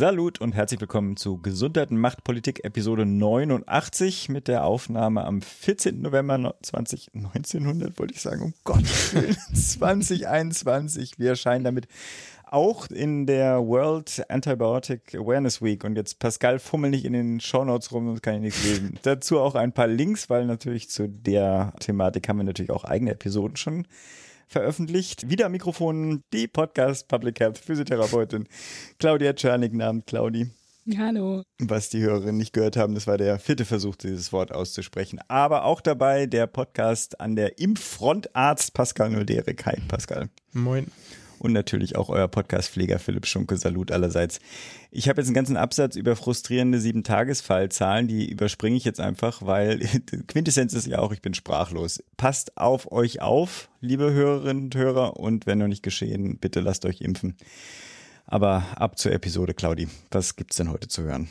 Salut und herzlich willkommen zu Gesundheit und Machtpolitik Episode 89 mit der Aufnahme am 14. November 20, 1900, wollte ich sagen, um Gottes Willen, 2021. Wir erscheinen damit auch in der World Antibiotic Awareness Week und jetzt Pascal fummel nicht in den Shownotes rum, sonst kann ich nichts lesen. Dazu auch ein paar Links, weil natürlich zu der Thematik haben wir natürlich auch eigene Episoden schon veröffentlicht. Wieder am Mikrofon die Podcast Public Health Physiotherapeutin Claudia Czernik. Namen Claudi. Hallo. Was die Hörerinnen nicht gehört haben, das war der vierte Versuch, dieses Wort auszusprechen. Aber auch dabei der Podcast an der Impffrontarzt Pascal Nolderek. Hi, Pascal. Moin und natürlich auch euer Podcast-Pfleger Philipp Schunke. Salut allerseits. Ich habe jetzt einen ganzen Absatz über frustrierende Sieben-Tagesfallzahlen, die überspringe ich jetzt einfach, weil Quintessenz ist ja auch, ich bin sprachlos. Passt auf euch auf, liebe Hörerinnen und Hörer, und wenn noch nicht geschehen, bitte lasst euch impfen. Aber ab zur Episode, Claudi. Was gibt's denn heute zu hören?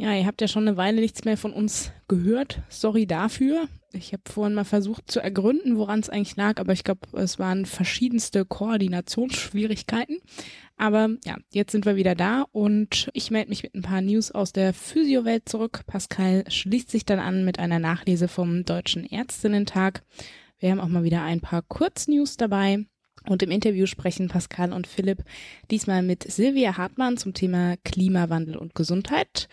Ja, ihr habt ja schon eine Weile nichts mehr von uns gehört. Sorry dafür. Ich habe vorhin mal versucht zu ergründen, woran es eigentlich lag, aber ich glaube, es waren verschiedenste Koordinationsschwierigkeiten. Aber ja, jetzt sind wir wieder da und ich melde mich mit ein paar News aus der Physiowelt zurück. Pascal schließt sich dann an mit einer Nachlese vom Deutschen Ärztinnentag. Wir haben auch mal wieder ein paar Kurznews dabei. Und im Interview sprechen Pascal und Philipp diesmal mit Silvia Hartmann zum Thema Klimawandel und Gesundheit.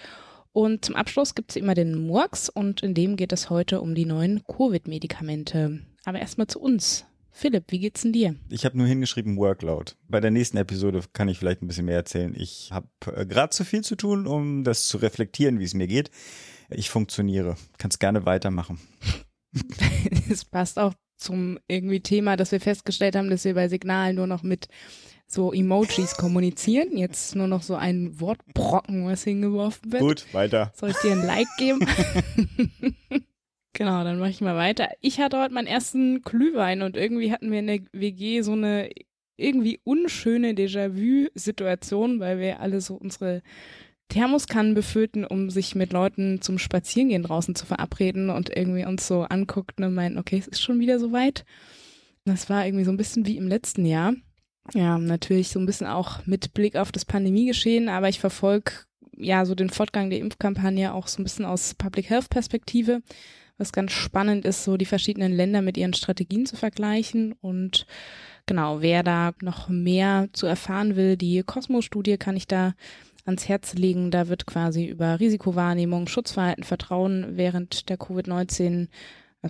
Und zum Abschluss gibt es immer den Murks und in dem geht es heute um die neuen Covid-Medikamente. Aber erstmal zu uns. Philipp, wie geht's denn dir? Ich habe nur hingeschrieben Workload. Bei der nächsten Episode kann ich vielleicht ein bisschen mehr erzählen. Ich habe äh, gerade zu viel zu tun, um das zu reflektieren, wie es mir geht. Ich funktioniere. Kannst gerne weitermachen. Es passt auch zum irgendwie Thema, dass wir festgestellt haben, dass wir bei Signalen nur noch mit so Emojis kommunizieren. Jetzt nur noch so ein Wortbrocken, was hingeworfen wird. Gut, weiter. Soll ich dir ein Like geben? genau, dann mache ich mal weiter. Ich hatte heute meinen ersten Glühwein und irgendwie hatten wir in der WG so eine irgendwie unschöne Déjà-vu-Situation, weil wir alle so unsere Thermoskannen befüllten, um sich mit Leuten zum Spazierengehen draußen zu verabreden und irgendwie uns so anguckten und meinten, okay, es ist schon wieder soweit. Das war irgendwie so ein bisschen wie im letzten Jahr. Ja, natürlich so ein bisschen auch mit Blick auf das Pandemiegeschehen, aber ich verfolge ja so den Fortgang der Impfkampagne auch so ein bisschen aus Public Health Perspektive, was ganz spannend ist, so die verschiedenen Länder mit ihren Strategien zu vergleichen und genau, wer da noch mehr zu erfahren will, die Cosmo-Studie kann ich da ans Herz legen. Da wird quasi über Risikowahrnehmung, Schutzverhalten, Vertrauen während der Covid-19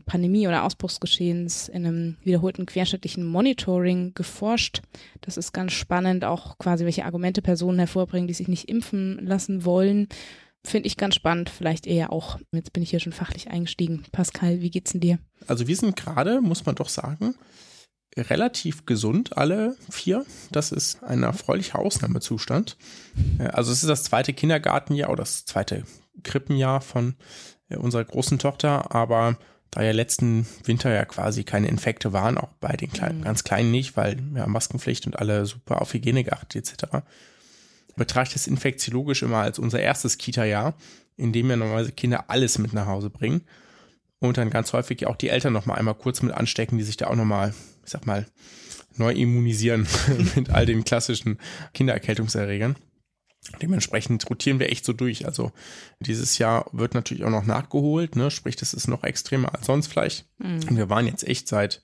Pandemie oder Ausbruchsgeschehens in einem wiederholten querschnittlichen Monitoring geforscht. Das ist ganz spannend, auch quasi welche Argumente Personen hervorbringen, die sich nicht impfen lassen wollen. Finde ich ganz spannend, vielleicht eher auch. Jetzt bin ich hier schon fachlich eingestiegen. Pascal, wie geht's denn dir? Also wir sind gerade, muss man doch sagen, relativ gesund, alle vier. Das ist ein erfreulicher Ausnahmezustand. Äh, also es ist das zweite Kindergartenjahr oder das zweite Krippenjahr von äh, unserer großen Tochter, aber da ja letzten Winter ja quasi keine Infekte waren, auch bei den kleinen, mhm. ganz kleinen nicht, weil ja Maskenpflicht und alle super auf Hygiene geachtet etc. Betrachte es infektiologisch immer als unser erstes Kita-Jahr, in dem wir normalerweise Kinder alles mit nach Hause bringen und dann ganz häufig auch die Eltern noch mal einmal kurz mit anstecken, die sich da auch noch mal, ich sag mal, neu immunisieren mit all den klassischen Kindererkältungserregern. Dementsprechend rotieren wir echt so durch. Also dieses Jahr wird natürlich auch noch nachgeholt, ne? sprich, das ist noch extremer als sonst vielleicht. Mhm. Und wir waren jetzt echt seit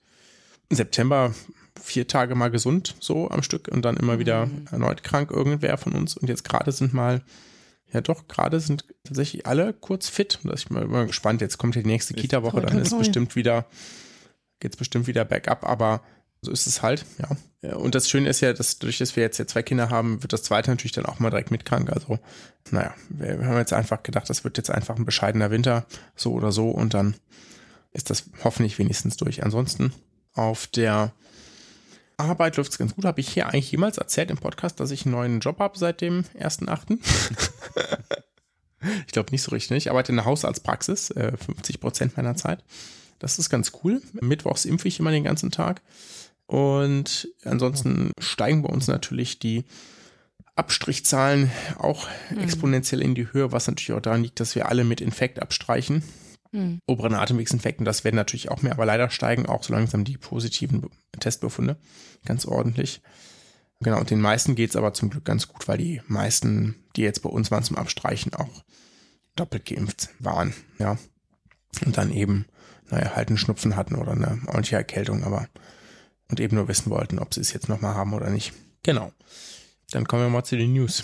September vier Tage mal gesund, so am Stück und dann immer wieder mhm. erneut krank irgendwer von uns. Und jetzt gerade sind mal, ja doch, gerade sind tatsächlich alle kurz fit. Da ich bin mal gespannt. Jetzt kommt ja die nächste Kita-Woche, dann ist bestimmt wieder, geht's bestimmt wieder bergab, aber so ist es halt, ja. Und das Schöne ist ja, dass durch dass wir jetzt ja zwei Kinder haben, wird das zweite natürlich dann auch mal direkt mitkrank. Also, naja, wir, haben jetzt einfach gedacht, das wird jetzt einfach ein bescheidener Winter, so oder so, und dann ist das hoffentlich wenigstens durch. Ansonsten auf der Arbeit läuft es ganz gut. Habe ich hier eigentlich jemals erzählt im Podcast, dass ich einen neuen Job habe seit dem 1.8.? ich glaube nicht so richtig. Ich arbeite in der Hausarztpraxis, äh, 50 Prozent meiner Zeit. Das ist ganz cool. Mittwochs impfe ich immer den ganzen Tag. Und ansonsten steigen bei uns natürlich die Abstrichzahlen auch mhm. exponentiell in die Höhe, was natürlich auch daran liegt, dass wir alle mit Infekt abstreichen. Mhm. Oberen Atemwegsinfekten, das werden natürlich auch mehr, aber leider steigen auch so langsam die positiven Testbefunde ganz ordentlich. Genau, und den meisten geht es aber zum Glück ganz gut, weil die meisten, die jetzt bei uns waren zum Abstreichen, auch doppelt geimpft waren, ja. Und dann eben, naja, halt einen Schnupfen hatten oder eine ordentliche Erkältung, aber und eben nur wissen wollten, ob sie es jetzt nochmal haben oder nicht. Genau. Dann kommen wir mal zu den News.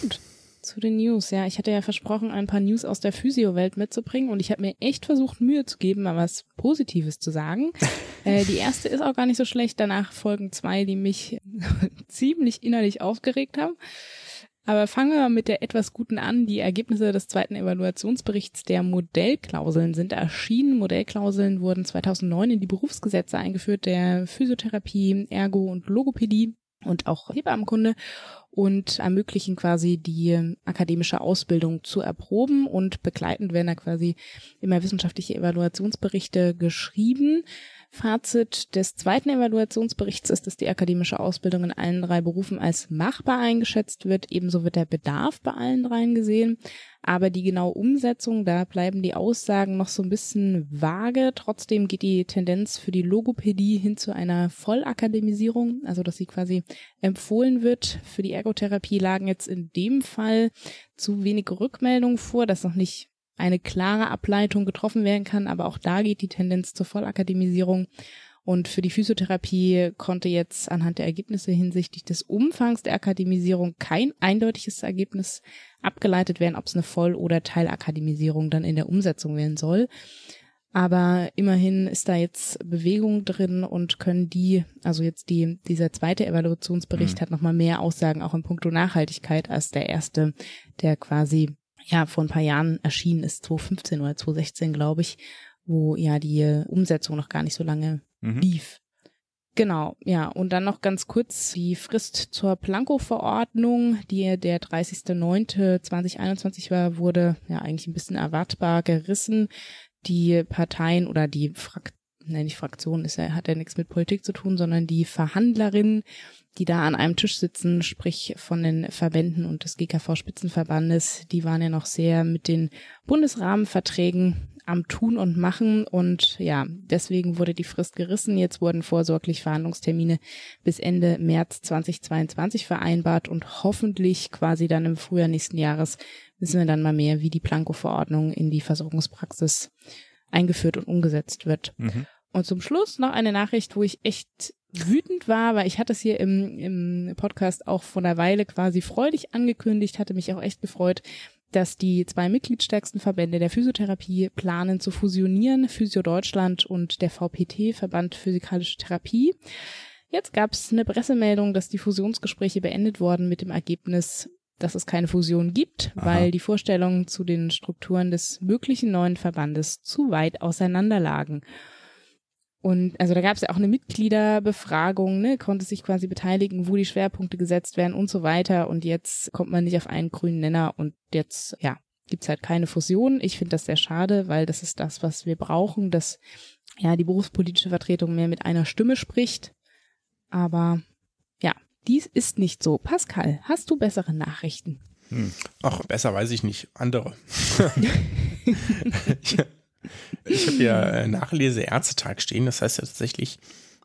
Zu den News, ja. Ich hatte ja versprochen, ein paar News aus der Physio-Welt mitzubringen und ich habe mir echt versucht, Mühe zu geben, mal was Positives zu sagen. äh, die erste ist auch gar nicht so schlecht. Danach folgen zwei, die mich ziemlich innerlich aufgeregt haben. Aber fangen wir mit der etwas guten an. Die Ergebnisse des zweiten Evaluationsberichts der Modellklauseln sind erschienen. Modellklauseln wurden 2009 in die Berufsgesetze eingeführt, der Physiotherapie, Ergo und Logopädie und auch Hebammenkunde und ermöglichen quasi die akademische Ausbildung zu erproben und begleitend werden da quasi immer wissenschaftliche Evaluationsberichte geschrieben. Fazit des zweiten Evaluationsberichts ist, dass die akademische Ausbildung in allen drei Berufen als machbar eingeschätzt wird. Ebenso wird der Bedarf bei allen dreien gesehen. Aber die genaue Umsetzung, da bleiben die Aussagen noch so ein bisschen vage. Trotzdem geht die Tendenz für die Logopädie hin zu einer Vollakademisierung, also dass sie quasi empfohlen wird. Für die Ergotherapie lagen jetzt in dem Fall zu wenig Rückmeldungen vor, dass noch nicht eine klare Ableitung getroffen werden kann, aber auch da geht die Tendenz zur Vollakademisierung. Und für die Physiotherapie konnte jetzt anhand der Ergebnisse hinsichtlich des Umfangs der Akademisierung kein eindeutiges Ergebnis abgeleitet werden, ob es eine Voll- oder Teilakademisierung dann in der Umsetzung werden soll. Aber immerhin ist da jetzt Bewegung drin und können die, also jetzt die, dieser zweite Evaluationsbericht mhm. hat nochmal mehr Aussagen auch in puncto Nachhaltigkeit als der erste, der quasi ja vor ein paar Jahren erschienen ist, 2015 oder 2016, glaube ich, wo ja die Umsetzung noch gar nicht so lange mhm. lief. Genau, ja, und dann noch ganz kurz die Frist zur Planko-Verordnung, die der 30.09.2021 war, wurde ja eigentlich ein bisschen erwartbar gerissen. Die Parteien oder die Frak ne, nicht Fraktion ist ja, hat ja nichts mit Politik zu tun, sondern die Verhandlerinnen die da an einem Tisch sitzen, sprich von den Verbänden und des GKV-Spitzenverbandes, die waren ja noch sehr mit den Bundesrahmenverträgen am Tun und Machen und ja, deswegen wurde die Frist gerissen. Jetzt wurden vorsorglich Verhandlungstermine bis Ende März 2022 vereinbart und hoffentlich quasi dann im Frühjahr nächsten Jahres wissen wir dann mal mehr, wie die Planko-Verordnung in die Versorgungspraxis eingeführt und umgesetzt wird. Mhm. Und zum Schluss noch eine Nachricht, wo ich echt wütend war, weil ich hatte es hier im, im Podcast auch vor einer Weile quasi freudig angekündigt, hatte mich auch echt gefreut, dass die zwei mitgliedstärksten Verbände der Physiotherapie planen zu fusionieren, Physio Deutschland und der VPT, Verband Physikalische Therapie. Jetzt gab es eine Pressemeldung, dass die Fusionsgespräche beendet wurden mit dem Ergebnis, dass es keine Fusion gibt, Aha. weil die Vorstellungen zu den Strukturen des möglichen neuen Verbandes zu weit auseinanderlagen. Und also da gab es ja auch eine Mitgliederbefragung, ne, konnte sich quasi beteiligen, wo die Schwerpunkte gesetzt werden und so weiter. Und jetzt kommt man nicht auf einen grünen Nenner und jetzt, ja, gibt's halt keine Fusion. Ich finde das sehr schade, weil das ist das, was wir brauchen, dass ja die berufspolitische Vertretung mehr mit einer Stimme spricht. Aber ja, dies ist nicht so. Pascal, hast du bessere Nachrichten? Hm. Ach, besser weiß ich nicht. Andere. Ich habe ja äh, Nachlese Ärztetag stehen, das heißt ja tatsächlich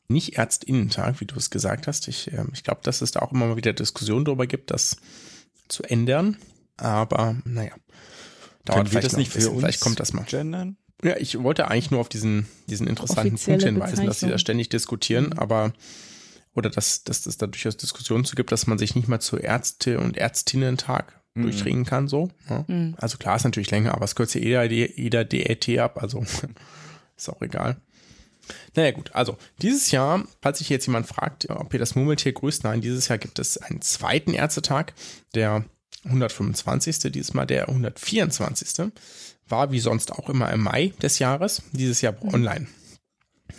nicht Ärztinnentag, wie du es gesagt hast. Ich, äh, ich glaube, dass es da auch immer mal wieder Diskussionen darüber gibt, das zu ändern. Aber naja, dauert vielleicht das nicht für uns Vielleicht kommt das mal. Gendern? Ja, ich wollte eigentlich nur auf diesen, diesen interessanten Punkt hinweisen, dass sie da ständig diskutieren, mhm. aber oder dass, dass es da durchaus Diskussionen zu gibt, dass man sich nicht mal zu Ärzte- und Ärztinnentag mhm. durchdringen kann, so. Ja. Mhm. Also klar ist natürlich länger, aber es kürzt ja jeder, jeder DET ab, also ist auch egal. Naja, gut, also dieses Jahr, falls sich jetzt jemand fragt, ob ihr das Murmeltier grüßt, nein, dieses Jahr gibt es einen zweiten Ärztetag, der 125. dieses Mal der 124. war wie sonst auch immer im Mai des Jahres, dieses Jahr mhm. online.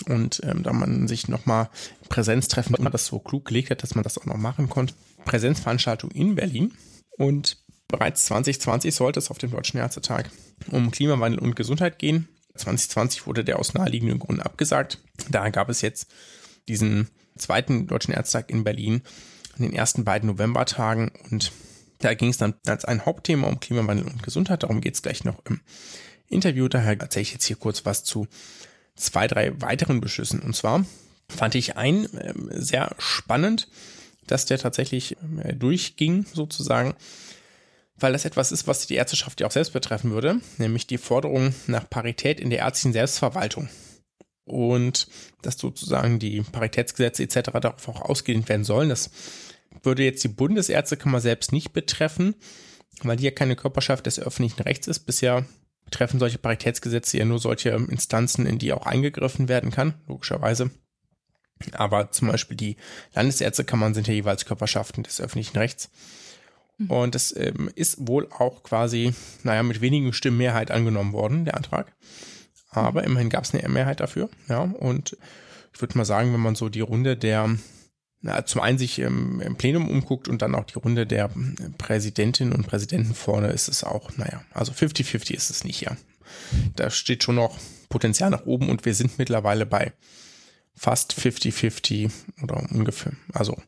Und ähm, da man sich nochmal Präsenz treffen, das so klug gelegt hat, dass man das auch noch machen konnte. Präsenzveranstaltung in Berlin. Und Bereits 2020 sollte es auf dem Deutschen Ärztetag um Klimawandel und Gesundheit gehen. 2020 wurde der aus naheliegenden Gründen abgesagt. Da gab es jetzt diesen zweiten Deutschen Ärztetag in Berlin an den ersten beiden Novembertagen und da ging es dann als ein Hauptthema um Klimawandel und Gesundheit. Darum geht es gleich noch im Interview. Daher erzähle ich jetzt hier kurz was zu zwei, drei weiteren Beschlüssen. Und zwar fand ich einen äh, sehr spannend, dass der tatsächlich äh, durchging sozusagen, weil das etwas ist, was die Ärzteschaft ja auch selbst betreffen würde, nämlich die Forderung nach Parität in der ärztlichen Selbstverwaltung. Und dass sozusagen die Paritätsgesetze etc. darauf auch ausgedehnt werden sollen. Das würde jetzt die Bundesärztekammer selbst nicht betreffen, weil die ja keine Körperschaft des öffentlichen Rechts ist. Bisher treffen solche Paritätsgesetze ja nur solche Instanzen, in die auch eingegriffen werden kann, logischerweise. Aber zum Beispiel die Landesärztekammern sind ja jeweils Körperschaften des öffentlichen Rechts. Mhm. Und es ähm, ist wohl auch quasi, naja, mit wenigen Stimmen Mehrheit angenommen worden, der Antrag. Aber mhm. immerhin gab es eine Mehrheit dafür. Ja, und ich würde mal sagen, wenn man so die Runde der na, zum einen sich im, im, Plenum umguckt und dann auch die Runde der Präsidentinnen und Präsidenten vorne ist es auch, naja, also 50-50 ist es nicht, ja. Da steht schon noch Potenzial nach oben und wir sind mittlerweile bei fast 50-50 oder ungefähr, also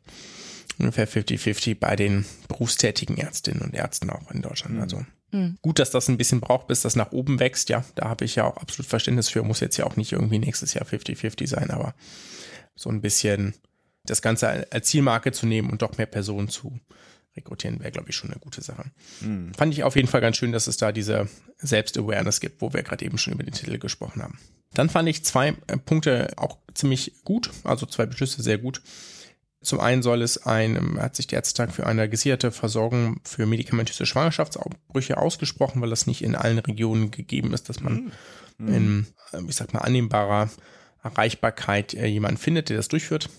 ungefähr 50-50 bei den berufstätigen Ärztinnen und Ärzten auch in Deutschland. Mhm. Also mhm. gut, dass das ein bisschen braucht, bis das nach oben wächst. Ja, da habe ich ja auch absolut Verständnis für. Muss jetzt ja auch nicht irgendwie nächstes Jahr 50-50 sein, aber so ein bisschen das Ganze als Zielmarke zu nehmen und doch mehr Personen zu rekrutieren, wäre, glaube ich, schon eine gute Sache. Mhm. Fand ich auf jeden Fall ganz schön, dass es da diese Selbst-Awareness gibt, wo wir gerade eben schon über den Titel gesprochen haben. Dann fand ich zwei äh, Punkte auch ziemlich gut, also zwei Beschlüsse sehr gut. Zum einen soll es ein, hat sich der Ärztetag für eine gesicherte Versorgung für medikamentöse Schwangerschaftsausbrüche ausgesprochen, weil das nicht in allen Regionen gegeben ist, dass man mhm. in, äh, ich sag mal, annehmbarer Erreichbarkeit äh, jemanden findet, der das durchführt.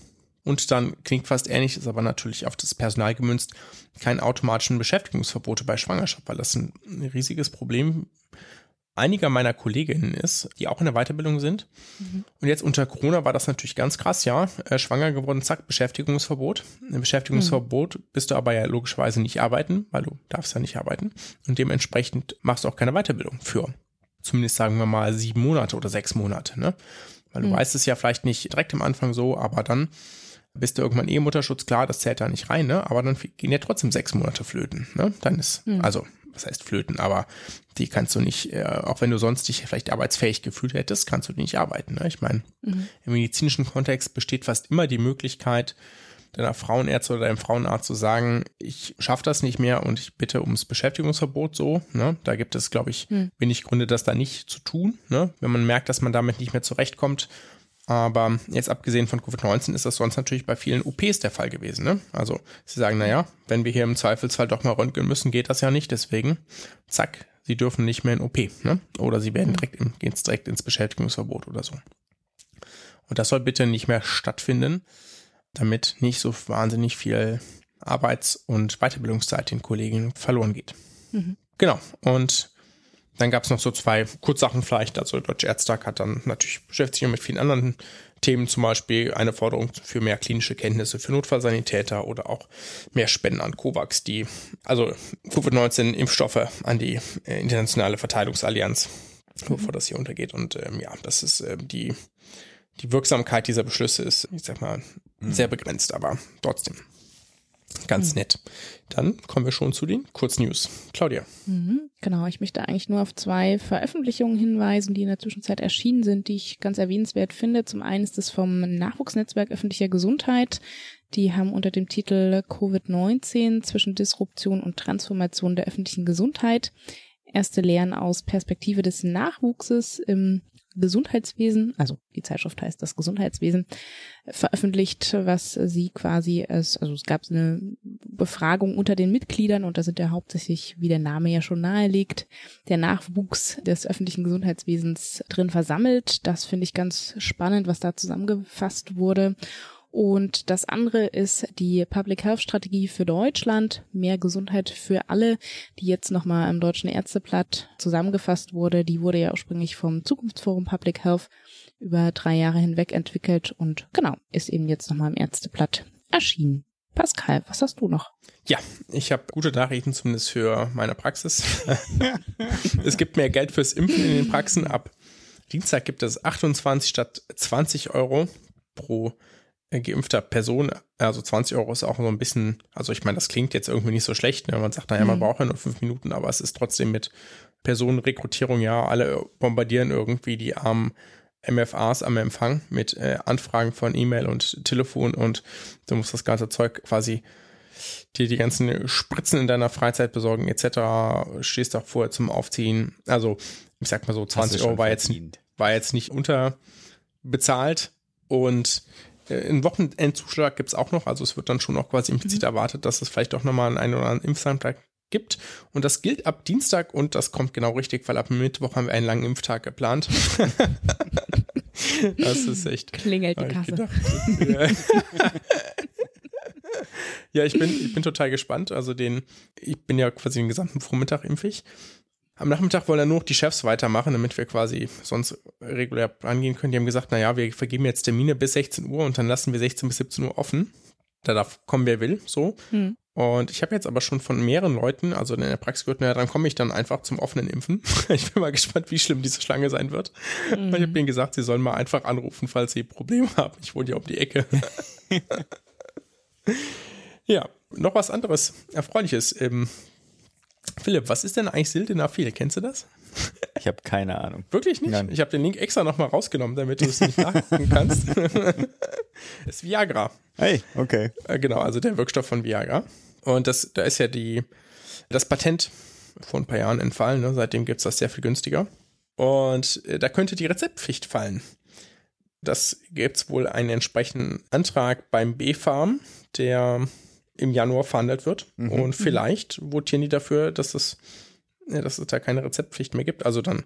Und dann klingt fast ähnlich, ist aber natürlich auf das Personal gemünzt, keine automatischen Beschäftigungsverbote bei Schwangerschaft, weil das ein riesiges Problem einiger meiner Kolleginnen ist, die auch in der Weiterbildung sind. Mhm. Und jetzt unter Corona war das natürlich ganz krass, ja. Äh, schwanger geworden, zack, Beschäftigungsverbot. Ein Beschäftigungsverbot mhm. bist du aber ja logischerweise nicht arbeiten, weil du darfst ja nicht arbeiten. Und dementsprechend machst du auch keine Weiterbildung für zumindest sagen wir mal sieben Monate oder sechs Monate, ne? Weil du mhm. weißt es ja vielleicht nicht direkt am Anfang so, aber dann bist du irgendwann eh Mutterschutz, klar, das zählt da nicht rein, ne? Aber dann gehen ja trotzdem sechs Monate flöten, ne? Dann ist, mhm. also, was heißt flöten, aber die kannst du nicht, äh, auch wenn du sonst dich vielleicht arbeitsfähig gefühlt hättest, kannst du nicht arbeiten, ne? Ich meine, mhm. im medizinischen Kontext besteht fast immer die Möglichkeit, deiner Frauenärztin oder deinem Frauenarzt zu sagen, ich schaffe das nicht mehr und ich bitte ums Beschäftigungsverbot so. Ne? Da gibt es, glaube ich, hm. wenig Gründe, das da nicht zu tun. Ne? Wenn man merkt, dass man damit nicht mehr zurechtkommt, aber jetzt abgesehen von Covid-19 ist das sonst natürlich bei vielen OPs der Fall gewesen. Ne? Also sie sagen, naja, wenn wir hier im Zweifelsfall doch mal röntgen müssen, geht das ja nicht. Deswegen, zack, sie dürfen nicht mehr in OP. Ne? Oder sie werden direkt, im, gehen direkt ins Beschäftigungsverbot oder so. Und das soll bitte nicht mehr stattfinden, damit nicht so wahnsinnig viel Arbeits- und Weiterbildungszeit den Kollegen verloren geht. Mhm. Genau. Und dann gab es noch so zwei Kurzsachen vielleicht. Also Deutsche Ärztetag hat dann natürlich beschäftigt sich mit vielen anderen Themen, zum Beispiel eine Forderung für mehr klinische Kenntnisse für Notfallsanitäter oder auch mehr Spenden an COVAX, die also Covid-19-Impfstoffe an die äh, internationale Verteilungsallianz, bevor das hier untergeht. Und ähm, ja, das ist äh, die die Wirksamkeit dieser Beschlüsse ist, ich sag mal, mhm. sehr begrenzt, aber trotzdem. Ganz mhm. nett. Dann kommen wir schon zu den Kurznews. Claudia. Mhm, genau, ich möchte eigentlich nur auf zwei Veröffentlichungen hinweisen, die in der Zwischenzeit erschienen sind, die ich ganz erwähnenswert finde. Zum einen ist es vom Nachwuchsnetzwerk öffentlicher Gesundheit. Die haben unter dem Titel Covid-19 zwischen Disruption und Transformation der öffentlichen Gesundheit erste Lehren aus Perspektive des Nachwuchses im Gesundheitswesen, also die Zeitschrift heißt das Gesundheitswesen, veröffentlicht, was sie quasi, es, also es gab eine Befragung unter den Mitgliedern und da sind ja hauptsächlich, wie der Name ja schon nahelegt, der Nachwuchs des öffentlichen Gesundheitswesens drin versammelt. Das finde ich ganz spannend, was da zusammengefasst wurde. Und das andere ist die Public Health Strategie für Deutschland, mehr Gesundheit für alle, die jetzt nochmal im Deutschen Ärzteblatt zusammengefasst wurde. Die wurde ja ursprünglich vom Zukunftsforum Public Health über drei Jahre hinweg entwickelt und genau, ist eben jetzt nochmal im Ärzteblatt erschienen. Pascal, was hast du noch? Ja, ich habe gute Nachrichten zumindest für meine Praxis. es gibt mehr Geld fürs Impfen in den Praxen. Ab Dienstag gibt es 28 statt 20 Euro pro geimpfter Person. Also 20 Euro ist auch so ein bisschen, also ich meine, das klingt jetzt irgendwie nicht so schlecht. Ne? Man sagt, naja, man mhm. braucht ja nur fünf Minuten, aber es ist trotzdem mit Personenrekrutierung, ja, alle bombardieren irgendwie die armen MFAs am Empfang mit äh, Anfragen von E-Mail und Telefon und du musst das ganze Zeug quasi dir die ganzen Spritzen in deiner Freizeit besorgen etc. Stehst auch vorher zum Aufziehen. Also ich sag mal so 20 Euro war jetzt, war jetzt nicht unterbezahlt und einen Wochenendzuschlag gibt es auch noch, also es wird dann schon auch quasi implizit mhm. erwartet, dass es vielleicht auch nochmal einen oder anderen Impfsamtag gibt. Und das gilt ab Dienstag und das kommt genau richtig, weil ab Mittwoch haben wir einen langen Impftag geplant. das ist echt. Klingelt die Kasse. Gedacht, ja. ja, ich bin, ich bin total gespannt. Also den, ich bin ja quasi den gesamten Vormittag impfig. Am Nachmittag wollen dann nur noch die Chefs weitermachen, damit wir quasi sonst regulär angehen können. Die haben gesagt, naja, wir vergeben jetzt Termine bis 16 Uhr und dann lassen wir 16 bis 17 Uhr offen. Da darf kommen, wer will, so. Hm. Und ich habe jetzt aber schon von mehreren Leuten, also in der Praxis gehört, naja, dann komme ich dann einfach zum offenen Impfen. ich bin mal gespannt, wie schlimm diese Schlange sein wird. Mhm. Ich habe ihnen gesagt, sie sollen mal einfach anrufen, falls sie Probleme haben. Ich wohne ja um die Ecke. ja, noch was anderes Erfreuliches. Ähm, Philipp, was ist denn eigentlich Sildenafil? Kennst du das? Ich habe keine Ahnung. Wirklich nicht? Nein. Ich habe den Link extra nochmal rausgenommen, damit du es nicht nachgucken kannst. das ist Viagra. Hey, okay. Äh, genau, also der Wirkstoff von Viagra. Und das, da ist ja die, das Patent vor ein paar Jahren entfallen. Ne? Seitdem gibt es das sehr viel günstiger. Und äh, da könnte die Rezeptpflicht fallen. Das gibt es wohl einen entsprechenden Antrag beim B-Farm, der im Januar verhandelt wird. Mhm. Und vielleicht votieren die dafür, dass es, dass es da keine Rezeptpflicht mehr gibt. Also dann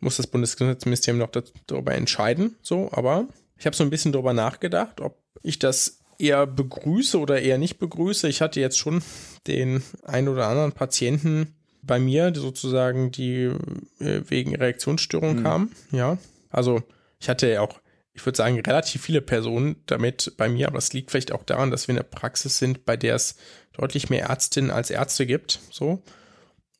muss das Bundesgesundheitsministerium noch darüber entscheiden. So, aber ich habe so ein bisschen darüber nachgedacht, ob ich das eher begrüße oder eher nicht begrüße. Ich hatte jetzt schon den ein oder anderen Patienten bei mir, die sozusagen, die äh, wegen Reaktionsstörung mhm. kamen. Ja, also ich hatte ja auch, ich würde sagen, relativ viele Personen damit bei mir, aber es liegt vielleicht auch daran, dass wir in der Praxis sind, bei der es deutlich mehr Ärztinnen als Ärzte gibt. So.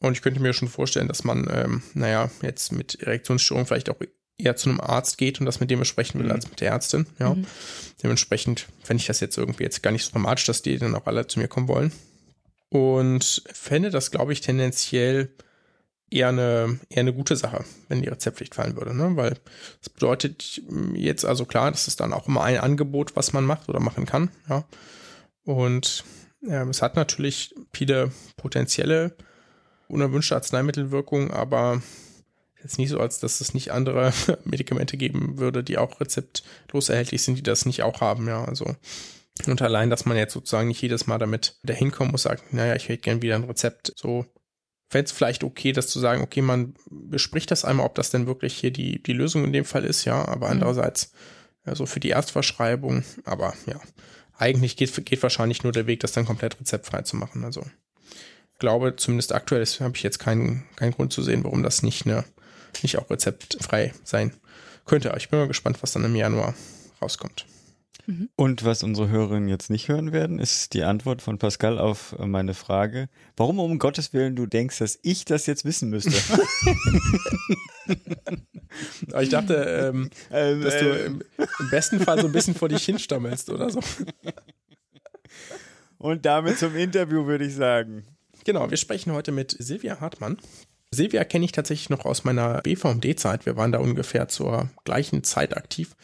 Und ich könnte mir schon vorstellen, dass man, ähm, naja, jetzt mit Erektionsstörung vielleicht auch eher zu einem Arzt geht und das mit dem besprechen will, mhm. als mit der Ärztin. Ja. Mhm. Dementsprechend fände ich das jetzt irgendwie jetzt gar nicht so dramatisch, dass die dann auch alle zu mir kommen wollen. Und fände das, glaube ich, tendenziell eher eine, eher eine gute Sache, wenn die Rezeptpflicht fallen würde. Ne? Weil das bedeutet jetzt also klar, das ist dann auch immer ein Angebot, was man macht oder machen kann. Ja. Und äh, es hat natürlich viele potenzielle unerwünschte Arzneimittelwirkungen, aber jetzt nicht so, als dass es nicht andere Medikamente geben würde, die auch rezeptlos erhältlich sind, die das nicht auch haben, ja. Also und allein, dass man jetzt sozusagen nicht jedes Mal damit dahin kommen muss, sagt, naja, ich hätte gern wieder ein Rezept. So fände es vielleicht okay, das zu sagen, okay, man bespricht das einmal, ob das denn wirklich hier die, die Lösung in dem Fall ist, ja, aber mhm. andererseits, also für die Erstverschreibung, aber ja, eigentlich geht, geht wahrscheinlich nur der Weg, das dann komplett rezeptfrei zu machen. Also glaube, zumindest aktuell habe ich jetzt keinen, keinen Grund zu sehen, warum das nicht eine nicht auch rezeptfrei sein könnte. Aber ich bin mal gespannt, was dann im Januar rauskommt. Mhm. Und was unsere Hörerinnen jetzt nicht hören werden, ist die Antwort von Pascal auf meine Frage, warum um Gottes Willen du denkst, dass ich das jetzt wissen müsste. ich dachte, ähm, ähm, dass du im, im, besten Fall so ein bisschen vor dich hinstammelst oder so. Und damit zum Interview würde ich sagen. Genau, wir sprechen heute mit Silvia Hartmann. Silvia kenne ich tatsächlich noch aus meiner BVMD-Zeit. Wir waren da ungefähr zur gleichen Zeit aktiv.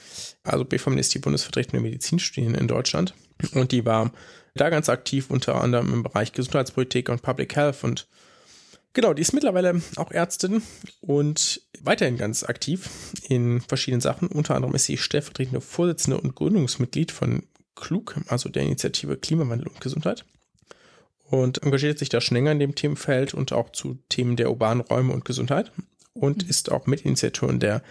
Also BVMD ist die bundesvertretende Medizinstudien in Deutschland. Und die war da ganz aktiv, unter anderem im Bereich Gesundheitspolitik und Public Health. Und genau, die ist mittlerweile auch Ärztin und weiterhin ganz aktiv in verschiedenen Sachen. Unter anderem ist sie stellvertretende Vorsitzende und Gründungsmitglied von Klug, also der Initiative Klimawandel und Gesundheit und engagiert sich da schon länger in dem Themenfeld und auch zu Themen der urbanen Räume und Gesundheit und mhm. ist auch Mitinitiatorin der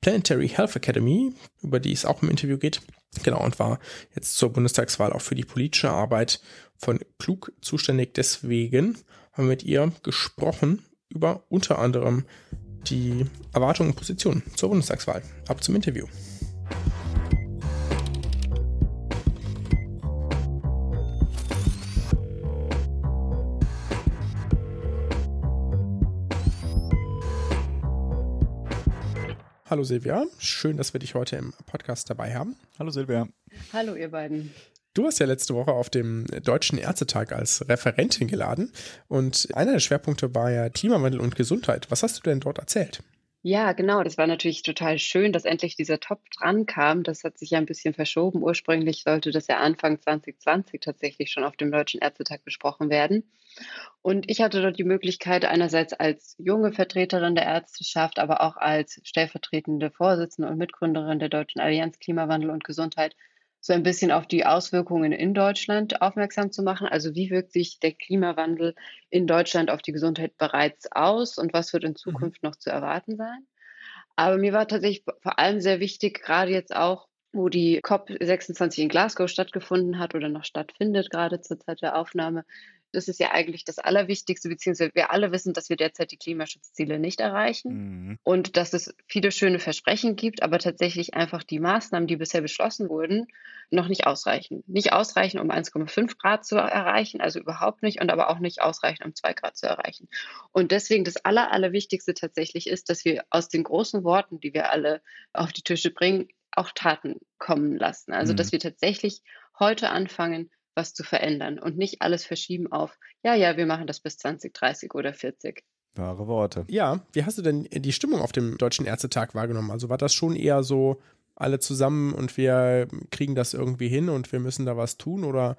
Planetary Health Academy, über die es auch im Interview geht. Genau, und war jetzt zur Bundestagswahl auch für die politische Arbeit von Klug zuständig. Deswegen haben wir mit ihr gesprochen über unter anderem die Erwartungen und Positionen zur Bundestagswahl. Ab zum Interview. Hallo Silvia, schön, dass wir dich heute im Podcast dabei haben. Hallo Silvia. Hallo ihr beiden. Du hast ja letzte Woche auf dem Deutschen Ärztetag als Referentin geladen und einer der Schwerpunkte war ja Klimawandel und Gesundheit. Was hast du denn dort erzählt? Ja, genau. Das war natürlich total schön, dass endlich dieser Top dran kam. Das hat sich ja ein bisschen verschoben. Ursprünglich sollte das ja Anfang 2020 tatsächlich schon auf dem Deutschen Ärztetag besprochen werden. Und ich hatte dort die Möglichkeit, einerseits als junge Vertreterin der Ärzteschaft, aber auch als stellvertretende Vorsitzende und Mitgründerin der Deutschen Allianz Klimawandel und Gesundheit so ein bisschen auf die Auswirkungen in Deutschland aufmerksam zu machen. Also wie wirkt sich der Klimawandel in Deutschland auf die Gesundheit bereits aus und was wird in mhm. Zukunft noch zu erwarten sein? Aber mir war tatsächlich vor allem sehr wichtig, gerade jetzt auch, wo die COP26 in Glasgow stattgefunden hat oder noch stattfindet, gerade zur Zeit der Aufnahme, das ist ja eigentlich das Allerwichtigste, beziehungsweise wir alle wissen, dass wir derzeit die Klimaschutzziele nicht erreichen mhm. und dass es viele schöne Versprechen gibt, aber tatsächlich einfach die Maßnahmen, die bisher beschlossen wurden, noch nicht ausreichen. Nicht ausreichen, um 1,5 Grad zu erreichen, also überhaupt nicht, und aber auch nicht ausreichen, um 2 Grad zu erreichen. Und deswegen das Aller, Allerwichtigste tatsächlich ist, dass wir aus den großen Worten, die wir alle auf die Tische bringen, auch Taten kommen lassen. Also, mhm. dass wir tatsächlich heute anfangen, was zu verändern und nicht alles verschieben auf, ja, ja, wir machen das bis 2030 oder 40. Wahre Worte. Ja, wie hast du denn die Stimmung auf dem Deutschen Ärztetag wahrgenommen? Also war das schon eher so alle zusammen und wir kriegen das irgendwie hin und wir müssen da was tun oder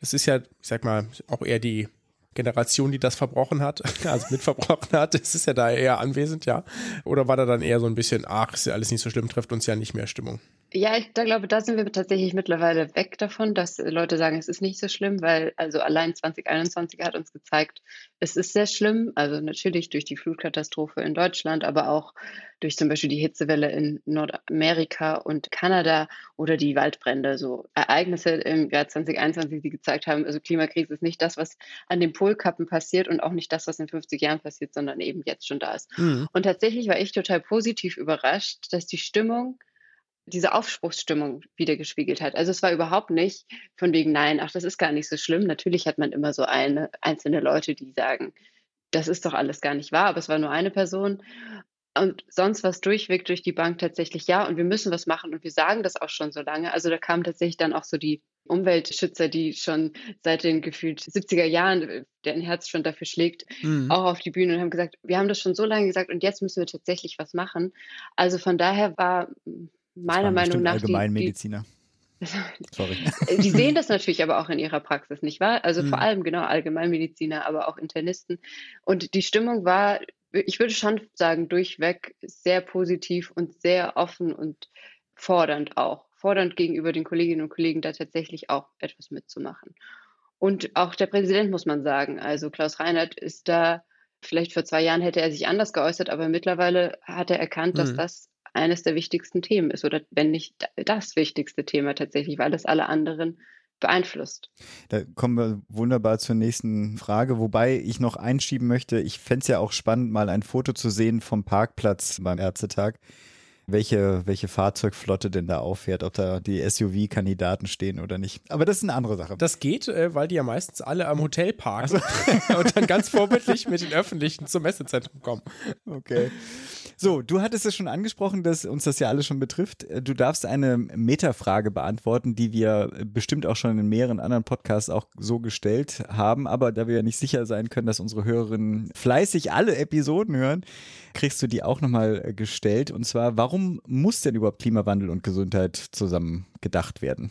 es ist ja, ich sag mal, auch eher die Generation, die das verbrochen hat, also mitverbrochen hat, es ist ja da eher anwesend, ja. Oder war da dann eher so ein bisschen, ach, ist ja alles nicht so schlimm, trifft uns ja nicht mehr Stimmung? Ja, ich da glaube, da sind wir tatsächlich mittlerweile weg davon, dass Leute sagen, es ist nicht so schlimm, weil also allein 2021 hat uns gezeigt, es ist sehr schlimm. Also natürlich durch die Flutkatastrophe in Deutschland, aber auch durch zum Beispiel die Hitzewelle in Nordamerika und Kanada oder die Waldbrände. So Ereignisse im Jahr 2021, die gezeigt haben, also Klimakrise ist nicht das, was an den Polkappen passiert und auch nicht das, was in 50 Jahren passiert, sondern eben jetzt schon da ist. Mhm. Und tatsächlich war ich total positiv überrascht, dass die Stimmung diese Aufspruchsstimmung wieder gespiegelt hat. Also es war überhaupt nicht von wegen, nein, ach, das ist gar nicht so schlimm. Natürlich hat man immer so eine einzelne Leute, die sagen, das ist doch alles gar nicht wahr, aber es war nur eine Person. Und sonst was durchweg durch die Bank tatsächlich ja. Und wir müssen was machen. Und wir sagen das auch schon so lange. Also da kamen tatsächlich dann auch so die Umweltschützer, die schon seit den gefühlt 70er Jahren, äh, deren Herz schon dafür schlägt, mhm. auch auf die Bühne und haben gesagt, wir haben das schon so lange gesagt und jetzt müssen wir tatsächlich was machen. Also von daher war meiner Meinung nach. Allgemeinmediziner. Sorry. Die sehen das natürlich aber auch in ihrer Praxis, nicht wahr? Also mhm. vor allem genau Allgemeinmediziner, aber auch Internisten. Und die Stimmung war, ich würde schon sagen, durchweg sehr positiv und sehr offen und fordernd auch. Fordernd gegenüber den Kolleginnen und Kollegen, da tatsächlich auch etwas mitzumachen. Und auch der Präsident, muss man sagen. Also Klaus Reinhardt ist da, vielleicht vor zwei Jahren hätte er sich anders geäußert, aber mittlerweile hat er erkannt, dass mhm. das eines der wichtigsten Themen ist oder wenn nicht das wichtigste Thema tatsächlich, weil es alle anderen beeinflusst. Da kommen wir wunderbar zur nächsten Frage, wobei ich noch einschieben möchte, ich fände es ja auch spannend, mal ein Foto zu sehen vom Parkplatz beim Ärztetag welche, welche Fahrzeugflotte denn da auffährt, ob da die SUV-Kandidaten stehen oder nicht. Aber das ist eine andere Sache. Das geht, äh, weil die ja meistens alle am Hotel parken also. und dann ganz vorbildlich mit den Öffentlichen zum Messezentrum kommen. Okay. So, du hattest es schon angesprochen, dass uns das ja alles schon betrifft. Du darfst eine Metafrage beantworten, die wir bestimmt auch schon in mehreren anderen Podcasts auch so gestellt haben. Aber da wir ja nicht sicher sein können, dass unsere Hörerinnen fleißig alle Episoden hören, kriegst du die auch nochmal gestellt. Und zwar, warum warum muss denn überhaupt Klimawandel und Gesundheit zusammen gedacht werden?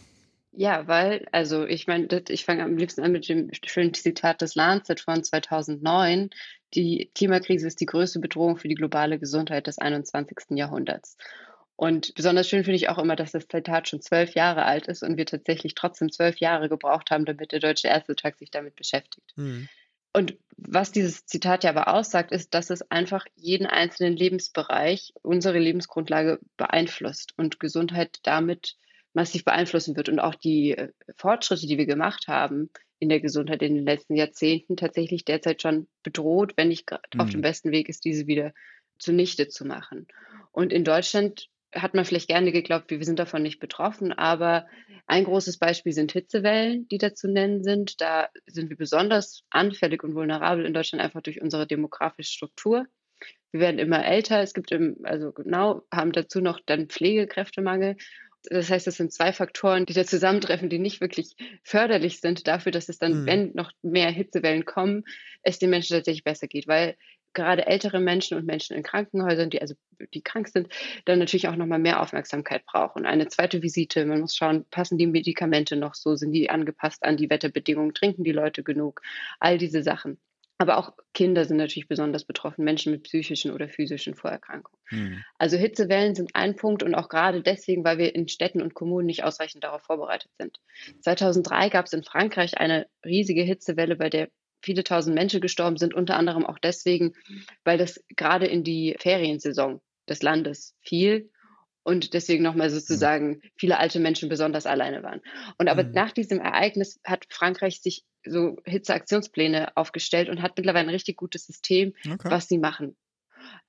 Ja, weil, also ich meine, ich fange am liebsten an mit dem schönen Zitat des Lancet von 2009. Die Klimakrise ist die größte Bedrohung für die globale Gesundheit des 21. Jahrhunderts. Und besonders schön finde ich auch immer, dass das Zitat schon zwölf Jahre alt ist und wir tatsächlich trotzdem zwölf Jahre gebraucht haben, damit der Deutsche Ärztetag sich damit beschäftigt. Mhm. Und was dieses Zitat ja aber aussagt, ist, dass es einfach jeden einzelnen Lebensbereich, unsere Lebensgrundlage beeinflusst und Gesundheit damit massiv beeinflussen wird. Und auch die äh, Fortschritte, die wir gemacht haben in der Gesundheit in den letzten Jahrzehnten, tatsächlich derzeit schon bedroht, wenn nicht gerade mhm. auf dem besten Weg ist, diese wieder zunichte zu machen. Und in Deutschland hat man vielleicht gerne geglaubt, wir sind davon nicht betroffen, aber ein großes Beispiel sind Hitzewellen, die da zu nennen sind. Da sind wir besonders anfällig und vulnerabel in Deutschland einfach durch unsere demografische Struktur. wir werden immer älter, es gibt im, also genau, haben dazu noch dann Pflegekräftemangel. Das heißt, es sind zwei Faktoren, die da zusammentreffen, die nicht wirklich förderlich sind dafür, dass es dann, mhm. wenn noch mehr Hitzewellen kommen, es den Menschen tatsächlich besser geht, weil gerade ältere Menschen und Menschen in Krankenhäusern, die also die krank sind, dann natürlich auch nochmal mehr Aufmerksamkeit brauchen. Eine zweite Visite, man muss schauen, passen die Medikamente noch so, sind die angepasst an die Wetterbedingungen, trinken die Leute genug, all diese Sachen. Aber auch Kinder sind natürlich besonders betroffen, Menschen mit psychischen oder physischen Vorerkrankungen. Hm. Also Hitzewellen sind ein Punkt und auch gerade deswegen, weil wir in Städten und Kommunen nicht ausreichend darauf vorbereitet sind. 2003 gab es in Frankreich eine riesige Hitzewelle, bei der viele tausend Menschen gestorben sind, unter anderem auch deswegen, weil das gerade in die Feriensaison des Landes fiel und deswegen nochmal sozusagen viele alte Menschen besonders alleine waren. Und aber mhm. nach diesem Ereignis hat Frankreich sich so Hitzeaktionspläne aufgestellt und hat mittlerweile ein richtig gutes System, okay. was sie machen.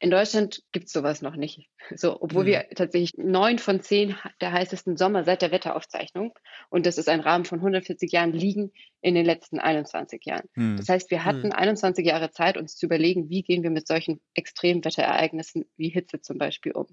In Deutschland gibt es sowas noch nicht. So, obwohl mhm. wir tatsächlich neun von zehn der heißesten Sommer seit der Wetteraufzeichnung, und das ist ein Rahmen von 140 Jahren, liegen in den letzten 21 Jahren. Mhm. Das heißt, wir hatten mhm. 21 Jahre Zeit, uns zu überlegen, wie gehen wir mit solchen Extremwetterereignissen wie Hitze zum Beispiel um.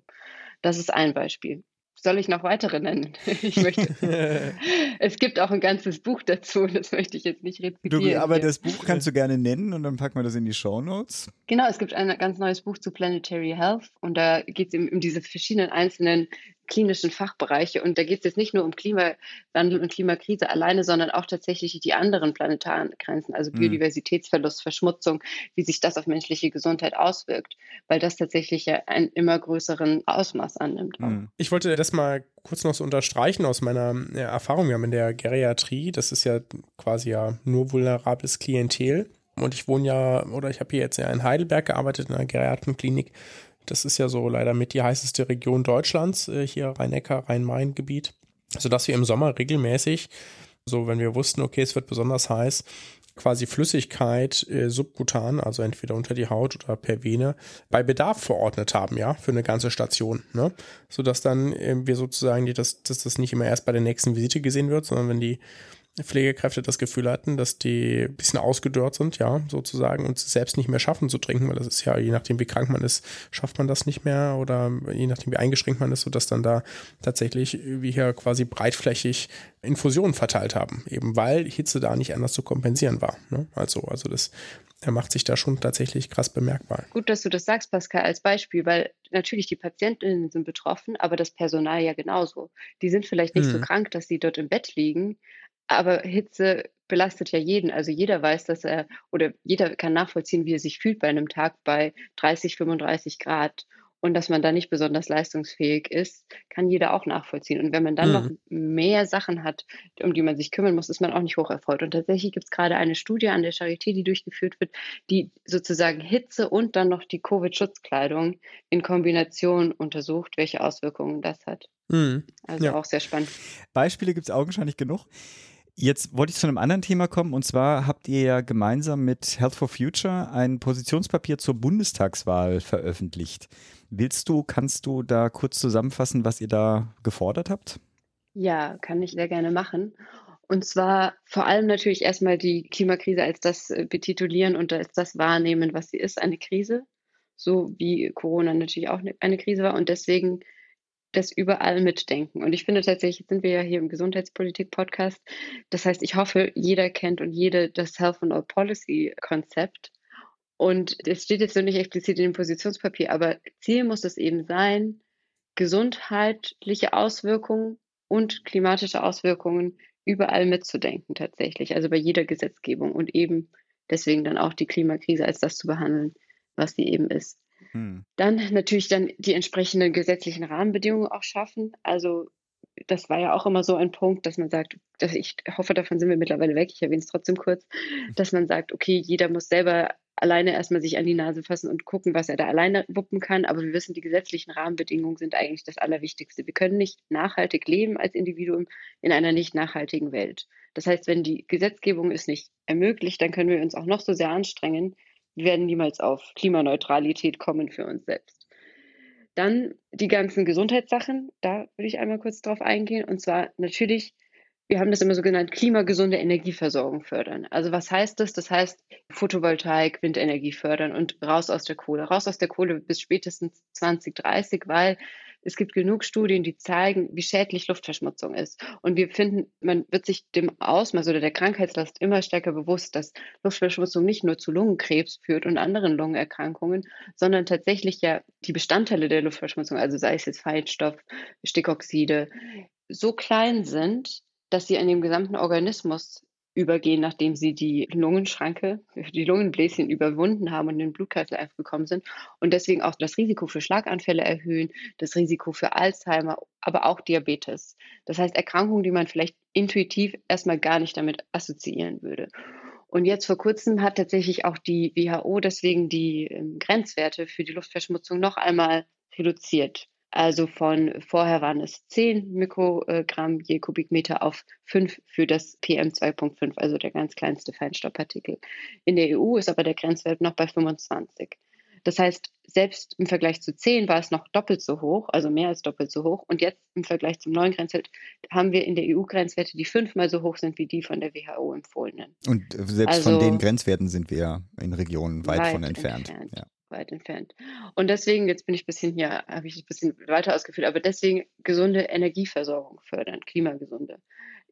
Das ist ein Beispiel soll ich noch weitere nennen? Ich möchte. es gibt auch ein ganzes Buch dazu, das möchte ich jetzt nicht rezitieren. Du, aber das Buch kannst du gerne nennen und dann packen wir das in die Show Notes. Genau, es gibt ein ganz neues Buch zu Planetary Health und da geht es um, um diese verschiedenen einzelnen klinischen Fachbereiche. Und da geht es jetzt nicht nur um Klimawandel und Klimakrise alleine, sondern auch tatsächlich die anderen planetaren Grenzen, also mhm. Biodiversitätsverlust, Verschmutzung, wie sich das auf menschliche Gesundheit auswirkt, weil das tatsächlich ja einen immer größeren Ausmaß annimmt. Mhm. Ich wollte das mal kurz noch so unterstreichen aus meiner Erfahrung. Wir haben in der Geriatrie, das ist ja quasi ja nur vulnerables Klientel. Und ich wohne ja, oder ich habe hier jetzt ja in Heidelberg gearbeitet, in einer Geriatenklinik. Das ist ja so leider mit die heißeste Region Deutschlands, äh, hier Rhein-Neckar, Rhein-Main-Gebiet, sodass wir im Sommer regelmäßig, so wenn wir wussten, okay, es wird besonders heiß, quasi Flüssigkeit äh, subkutan, also entweder unter die Haut oder per Vene, bei Bedarf verordnet haben, ja, für eine ganze Station, ne? Sodass dann äh, wir sozusagen, dass, dass das nicht immer erst bei der nächsten Visite gesehen wird, sondern wenn die Pflegekräfte das Gefühl hatten, dass die ein bisschen ausgedörrt sind, ja, sozusagen, und selbst nicht mehr schaffen zu trinken, weil das ist ja, je nachdem, wie krank man ist, schafft man das nicht mehr oder je nachdem, wie eingeschränkt man ist, sodass dann da tatsächlich wie hier quasi breitflächig Infusionen verteilt haben, eben weil Hitze da nicht anders zu kompensieren war. Ne? Also, also das er macht sich da schon tatsächlich krass bemerkbar. Gut, dass du das sagst, Pascal, als Beispiel, weil natürlich die Patientinnen sind betroffen, aber das Personal ja genauso. Die sind vielleicht nicht mhm. so krank, dass sie dort im Bett liegen, aber Hitze belastet ja jeden. Also jeder weiß, dass er oder jeder kann nachvollziehen, wie er sich fühlt bei einem Tag bei 30, 35 Grad. Und dass man da nicht besonders leistungsfähig ist, kann jeder auch nachvollziehen. Und wenn man dann mhm. noch mehr Sachen hat, um die man sich kümmern muss, ist man auch nicht hoch erfreut. Und tatsächlich gibt es gerade eine Studie an der Charité, die durchgeführt wird, die sozusagen Hitze und dann noch die Covid-Schutzkleidung in Kombination untersucht, welche Auswirkungen das hat. Mhm. Also ja. auch sehr spannend. Beispiele gibt es augenscheinlich genug. Jetzt wollte ich zu einem anderen Thema kommen und zwar habt ihr ja gemeinsam mit Health for Future ein Positionspapier zur Bundestagswahl veröffentlicht. Willst du, kannst du da kurz zusammenfassen, was ihr da gefordert habt? Ja, kann ich sehr gerne machen. Und zwar vor allem natürlich erstmal die Klimakrise als das äh, betitulieren und als das wahrnehmen, was sie ist, eine Krise. So wie Corona natürlich auch ne, eine Krise war. Und deswegen das überall mitdenken. Und ich finde tatsächlich, sind wir ja hier im Gesundheitspolitik-Podcast. Das heißt, ich hoffe, jeder kennt und jede das Health and All Policy-Konzept. Und es steht jetzt so nicht explizit in dem Positionspapier, aber Ziel muss es eben sein, gesundheitliche Auswirkungen und klimatische Auswirkungen überall mitzudenken tatsächlich, also bei jeder Gesetzgebung und eben deswegen dann auch die Klimakrise als das zu behandeln, was sie eben ist. Hm. Dann natürlich dann die entsprechenden gesetzlichen Rahmenbedingungen auch schaffen. Also das war ja auch immer so ein Punkt, dass man sagt, dass ich hoffe, davon sind wir mittlerweile weg, ich erwähne es trotzdem kurz, dass man sagt, okay, jeder muss selber alleine erstmal sich an die Nase fassen und gucken, was er da alleine wuppen kann. Aber wir wissen, die gesetzlichen Rahmenbedingungen sind eigentlich das Allerwichtigste. Wir können nicht nachhaltig leben als Individuum in einer nicht nachhaltigen Welt. Das heißt, wenn die Gesetzgebung es nicht ermöglicht, dann können wir uns auch noch so sehr anstrengen, wir werden niemals auf Klimaneutralität kommen für uns selbst. Dann die ganzen Gesundheitssachen, da würde ich einmal kurz drauf eingehen. Und zwar natürlich wir haben das immer so genannt, klimagesunde Energieversorgung fördern. Also was heißt das? Das heißt Photovoltaik, Windenergie fördern und raus aus der Kohle. Raus aus der Kohle bis spätestens 2030, weil es gibt genug Studien, die zeigen, wie schädlich Luftverschmutzung ist. Und wir finden, man wird sich dem Ausmaß oder der Krankheitslast immer stärker bewusst, dass Luftverschmutzung nicht nur zu Lungenkrebs führt und anderen Lungenerkrankungen, sondern tatsächlich ja die Bestandteile der Luftverschmutzung, also sei es jetzt Feinstaub, Stickoxide, so klein sind, dass sie an dem gesamten Organismus übergehen, nachdem sie die Lungenschranke, die Lungenbläschen überwunden haben und in den Blutkreislauf gekommen sind und deswegen auch das Risiko für Schlaganfälle erhöhen, das Risiko für Alzheimer, aber auch Diabetes. Das heißt Erkrankungen, die man vielleicht intuitiv erstmal gar nicht damit assoziieren würde. Und jetzt vor kurzem hat tatsächlich auch die WHO deswegen die ähm, Grenzwerte für die Luftverschmutzung noch einmal reduziert. Also von vorher waren es 10 Mikrogramm je Kubikmeter auf 5 für das PM2.5, also der ganz kleinste Feinstaubpartikel. In der EU ist aber der Grenzwert noch bei 25. Das heißt, selbst im Vergleich zu 10 war es noch doppelt so hoch, also mehr als doppelt so hoch. Und jetzt im Vergleich zum neuen Grenzwert haben wir in der EU Grenzwerte, die fünfmal so hoch sind wie die von der WHO empfohlenen. Und selbst also, von den Grenzwerten sind wir in Regionen weit, weit von entfernt. entfernt. Ja weit entfernt. Und deswegen, jetzt bin ich ein bisschen hier, habe ich ein bisschen weiter ausgeführt, aber deswegen gesunde Energieversorgung fördern, klimagesunde.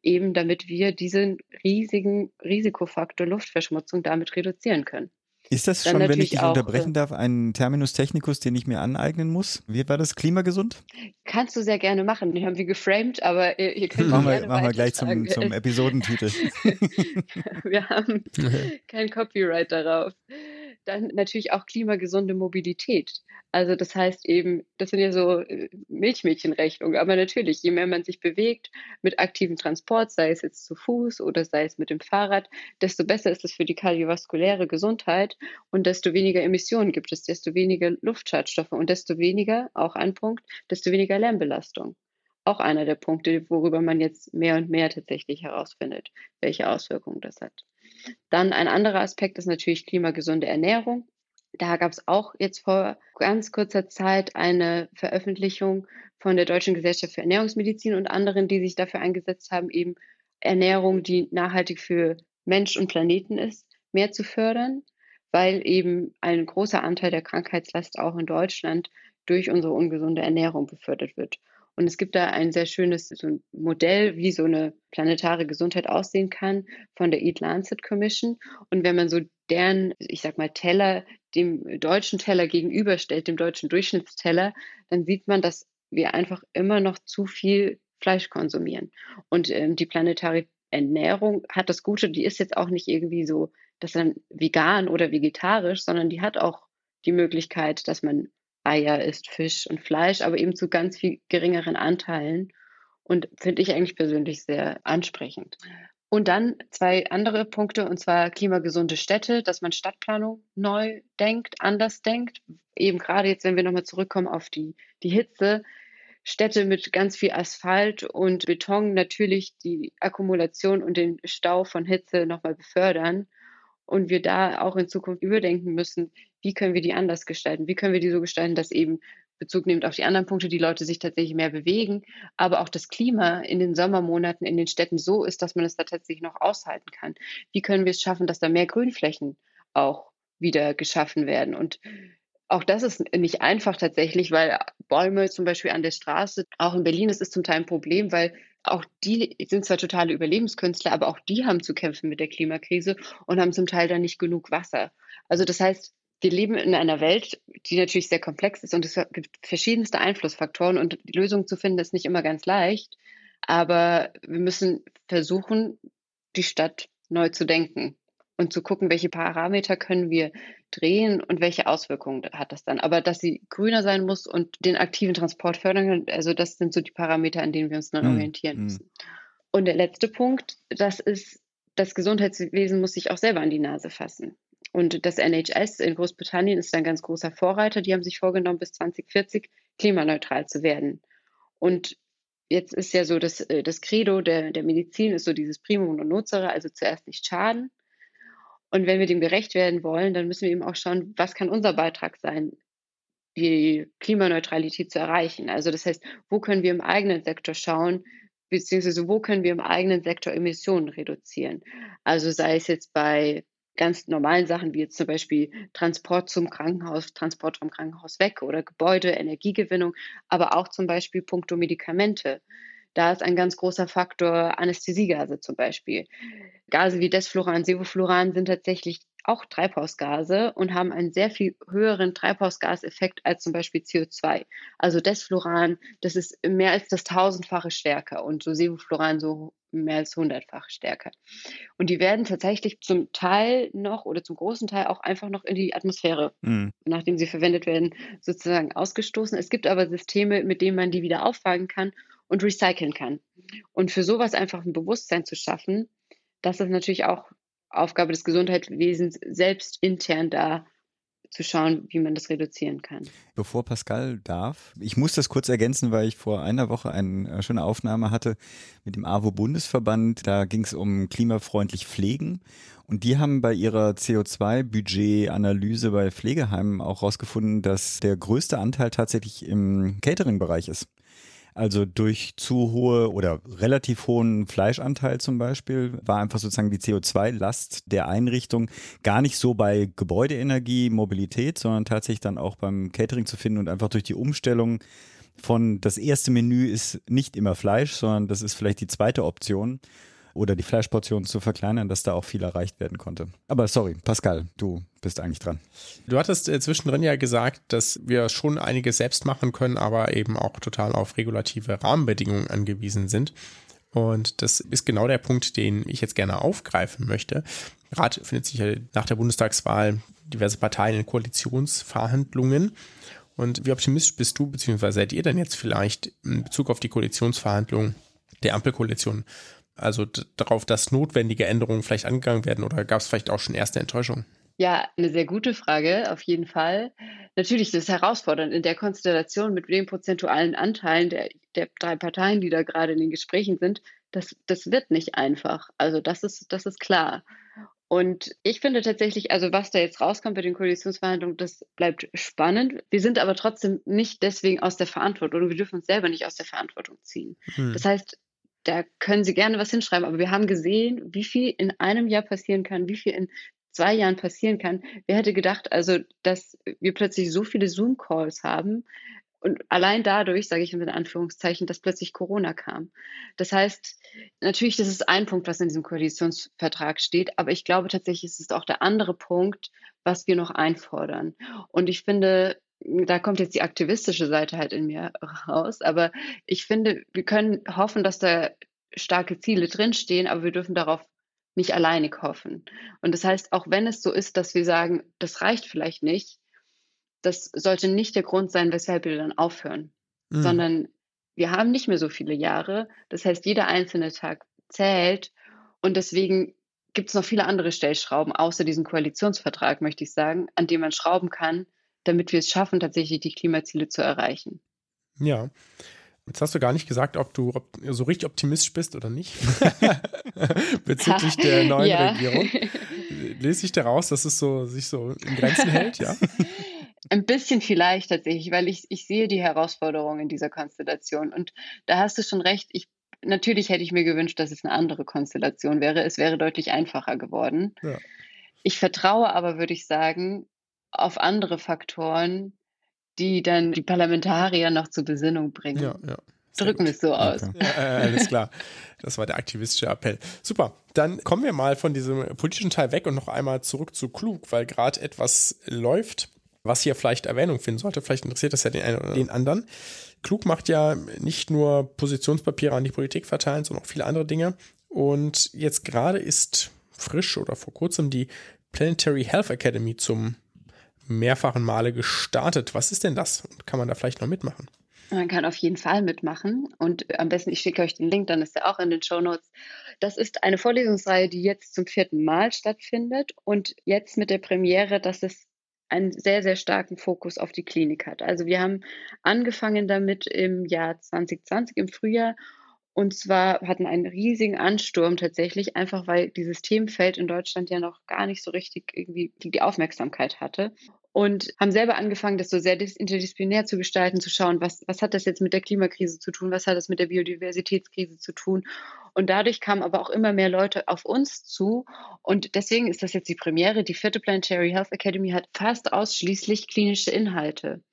Eben damit wir diesen riesigen Risikofaktor Luftverschmutzung damit reduzieren können. Ist das Dann schon, wenn ich dich unterbrechen äh, darf, ein Terminus technicus, den ich mir aneignen muss? Wie war das? Klimagesund? Kannst du sehr gerne machen. Die haben wir geframed, aber ihr, ihr könnt machen wir, machen wir gleich zum, zum Episodentitel. wir haben kein Copyright darauf dann natürlich auch klimagesunde Mobilität. Also das heißt eben, das sind ja so äh, Milchmädchenrechnungen, aber natürlich, je mehr man sich bewegt mit aktivem Transport, sei es jetzt zu Fuß oder sei es mit dem Fahrrad, desto besser ist es für die kardiovaskuläre Gesundheit und desto weniger Emissionen gibt es, desto weniger Luftschadstoffe und desto weniger, auch ein Punkt, desto weniger Lärmbelastung auch einer der Punkte, worüber man jetzt mehr und mehr tatsächlich herausfindet, welche Auswirkungen das hat. Dann ein anderer Aspekt ist natürlich klimagesunde Ernährung. Da gab es auch jetzt vor ganz kurzer Zeit eine Veröffentlichung von der Deutschen Gesellschaft für Ernährungsmedizin und anderen, die sich dafür eingesetzt haben, eben Ernährung, die nachhaltig für Mensch und Planeten ist, mehr zu fördern, weil eben ein großer Anteil der Krankheitslast auch in Deutschland durch unsere ungesunde Ernährung befördert wird. Und es gibt da ein sehr schönes so ein Modell, wie so eine planetare Gesundheit aussehen kann von der Eat Lancet Commission. Und wenn man so deren, ich sag mal, Teller dem deutschen Teller gegenüberstellt, dem deutschen Durchschnittsteller, dann sieht man, dass wir einfach immer noch zu viel Fleisch konsumieren. Und ähm, die planetare Ernährung hat das Gute, die ist jetzt auch nicht irgendwie so, dass dann vegan oder vegetarisch, sondern die hat auch die Möglichkeit, dass man Eier isst, Fisch und Fleisch, aber eben zu ganz viel geringeren Anteilen. Und finde ich eigentlich persönlich sehr ansprechend. Und dann zwei andere Punkte, und zwar klimagesunde Städte, dass man Stadtplanung neu denkt, anders denkt. Eben gerade jetzt, wenn wir nochmal zurückkommen auf die, die Hitze, Städte mit ganz viel Asphalt und Beton natürlich die Akkumulation und den Stau von Hitze nochmal befördern und wir da auch in Zukunft überdenken müssen, wie können wir die anders gestalten? Wie können wir die so gestalten, dass eben Bezug nimmt auf die anderen Punkte, die Leute sich tatsächlich mehr bewegen, aber auch das Klima in den Sommermonaten in den Städten so ist, dass man es da tatsächlich noch aushalten kann. Wie können wir es schaffen, dass da mehr Grünflächen auch wieder geschaffen werden? Und auch das ist nicht einfach tatsächlich, weil Bäume zum Beispiel an der Straße, auch in Berlin, das ist zum Teil ein Problem, weil auch die sind zwar totale Überlebenskünstler, aber auch die haben zu kämpfen mit der Klimakrise und haben zum Teil dann nicht genug Wasser. Also das heißt, wir leben in einer Welt, die natürlich sehr komplex ist und es gibt verschiedenste Einflussfaktoren und die Lösung zu finden ist nicht immer ganz leicht. Aber wir müssen versuchen, die Stadt neu zu denken und zu gucken, welche Parameter können wir drehen und welche Auswirkungen hat das dann. Aber dass sie grüner sein muss und den aktiven Transport fördern kann, also das sind so die Parameter, an denen wir uns dann mhm. orientieren hm. müssen. Und der letzte Punkt, das ist, das Gesundheitswesen muss sich auch selber an die Nase fassen. Und das NHS in Großbritannien ist ein ganz großer Vorreiter. Die haben sich vorgenommen, bis 2040 klimaneutral zu werden. Und jetzt ist ja so, dass äh, das Credo der, der Medizin ist so dieses Primum und Nocere, also zuerst nicht schaden. Und wenn wir dem gerecht werden wollen, dann müssen wir eben auch schauen, was kann unser Beitrag sein, die Klimaneutralität zu erreichen. Also das heißt, wo können wir im eigenen Sektor schauen, beziehungsweise wo können wir im eigenen Sektor Emissionen reduzieren. Also sei es jetzt bei ganz normalen Sachen wie jetzt zum Beispiel Transport zum Krankenhaus, Transport vom Krankenhaus weg oder Gebäude, Energiegewinnung, aber auch zum Beispiel puncto Medikamente. Da ist ein ganz großer Faktor Anästhesiegase zum Beispiel. Gase wie Desfluran, Sevofluran sind tatsächlich auch Treibhausgase und haben einen sehr viel höheren Treibhausgaseffekt als zum Beispiel CO2. Also Desfluran, das ist mehr als das tausendfache stärker und so Sevofluran so mehr als hundertfach stärker. Und die werden tatsächlich zum Teil noch oder zum großen Teil auch einfach noch in die Atmosphäre, mhm. nachdem sie verwendet werden, sozusagen ausgestoßen. Es gibt aber Systeme, mit denen man die wieder auffangen kann und recyceln kann. Und für sowas einfach ein Bewusstsein zu schaffen, das ist natürlich auch Aufgabe des Gesundheitswesens, selbst intern da zu schauen, wie man das reduzieren kann. Bevor Pascal darf, ich muss das kurz ergänzen, weil ich vor einer Woche eine äh, schöne Aufnahme hatte mit dem AWO-Bundesverband. Da ging es um klimafreundlich Pflegen. Und die haben bei ihrer CO2-Budget-Analyse bei Pflegeheimen auch herausgefunden, dass der größte Anteil tatsächlich im Catering-Bereich ist. Also durch zu hohe oder relativ hohen Fleischanteil zum Beispiel war einfach sozusagen die CO2-Last der Einrichtung gar nicht so bei Gebäudeenergie, Mobilität, sondern tatsächlich dann auch beim Catering zu finden und einfach durch die Umstellung von das erste Menü ist nicht immer Fleisch, sondern das ist vielleicht die zweite Option oder die Fleischportion zu verkleinern, dass da auch viel erreicht werden konnte. Aber sorry, Pascal, du bist eigentlich dran. Du hattest äh, zwischendrin ja gesagt, dass wir schon einiges selbst machen können, aber eben auch total auf regulative Rahmenbedingungen angewiesen sind. Und das ist genau der Punkt, den ich jetzt gerne aufgreifen möchte. Gerade findet sich ja nach der Bundestagswahl diverse Parteien in Koalitionsverhandlungen. Und wie optimistisch bist du, beziehungsweise seid ihr denn jetzt vielleicht in Bezug auf die Koalitionsverhandlungen der Ampelkoalition? Also darauf, dass notwendige Änderungen vielleicht angegangen werden oder gab es vielleicht auch schon erste Enttäuschungen? Ja, eine sehr gute Frage, auf jeden Fall. Natürlich ist es herausfordernd in der Konstellation mit den prozentualen Anteilen der, der drei Parteien, die da gerade in den Gesprächen sind. Das, das wird nicht einfach. Also das ist, das ist klar. Und ich finde tatsächlich, also was da jetzt rauskommt bei den Koalitionsverhandlungen, das bleibt spannend. Wir sind aber trotzdem nicht deswegen aus der Verantwortung. Wir dürfen uns selber nicht aus der Verantwortung ziehen. Hm. Das heißt, da können Sie gerne was hinschreiben, aber wir haben gesehen, wie viel in einem Jahr passieren kann, wie viel in zwei Jahren passieren kann. Wer hätte gedacht, also, dass wir plötzlich so viele Zoom-Calls haben und allein dadurch, sage ich in Anführungszeichen, dass plötzlich Corona kam. Das heißt, natürlich, das ist ein Punkt, was in diesem Koalitionsvertrag steht, aber ich glaube tatsächlich, es ist auch der andere Punkt, was wir noch einfordern. Und ich finde, da kommt jetzt die aktivistische Seite halt in mir raus. Aber ich finde, wir können hoffen, dass da starke Ziele drinstehen, aber wir dürfen darauf nicht alleinig hoffen. Und das heißt, auch wenn es so ist, dass wir sagen, das reicht vielleicht nicht, das sollte nicht der Grund sein, weshalb wir dann aufhören, mhm. sondern wir haben nicht mehr so viele Jahre. Das heißt, jeder einzelne Tag zählt. Und deswegen gibt es noch viele andere Stellschrauben, außer diesem Koalitionsvertrag, möchte ich sagen, an dem man schrauben kann, damit wir es schaffen, tatsächlich die Klimaziele zu erreichen. Ja. Jetzt hast du gar nicht gesagt, ob du so richtig optimistisch bist oder nicht. Bezüglich der neuen ja. Regierung. Lese ich daraus, dass es so, sich so in Grenzen hält, ja? Ein bisschen vielleicht tatsächlich, weil ich, ich sehe die Herausforderungen in dieser Konstellation. Und da hast du schon recht. Ich, natürlich hätte ich mir gewünscht, dass es eine andere Konstellation wäre. Es wäre deutlich einfacher geworden. Ja. Ich vertraue aber, würde ich sagen, auf andere Faktoren, die dann die Parlamentarier noch zur Besinnung bringen. Ja, ja. Drücken wir es so aus. Okay. Ja, äh, alles klar. Das war der aktivistische Appell. Super. Dann kommen wir mal von diesem politischen Teil weg und noch einmal zurück zu Klug, weil gerade etwas läuft, was hier vielleicht Erwähnung finden sollte. Vielleicht interessiert das ja den einen oder den anderen. Klug macht ja nicht nur Positionspapiere an die Politik verteilen, sondern auch viele andere Dinge. Und jetzt gerade ist frisch oder vor kurzem die Planetary Health Academy zum mehrfachen Male gestartet. Was ist denn das? Kann man da vielleicht noch mitmachen? Man kann auf jeden Fall mitmachen und am besten, ich schicke euch den Link, dann ist er auch in den Show Notes. Das ist eine Vorlesungsreihe, die jetzt zum vierten Mal stattfindet und jetzt mit der Premiere, dass es einen sehr, sehr starken Fokus auf die Klinik hat. Also wir haben angefangen damit im Jahr 2020, im Frühjahr und zwar hatten einen riesigen Ansturm tatsächlich, einfach weil dieses Themenfeld in Deutschland ja noch gar nicht so richtig irgendwie die Aufmerksamkeit hatte. und haben selber angefangen, das so sehr interdisziplinär zu gestalten, zu schauen, was, was hat das jetzt mit der Klimakrise zu tun, was hat das mit der Biodiversitätskrise zu tun. Und dadurch kamen aber auch immer mehr Leute auf uns zu. Und deswegen ist das jetzt die Premiere. Die vierte Planetary Health Academy hat fast ausschließlich klinische Inhalte.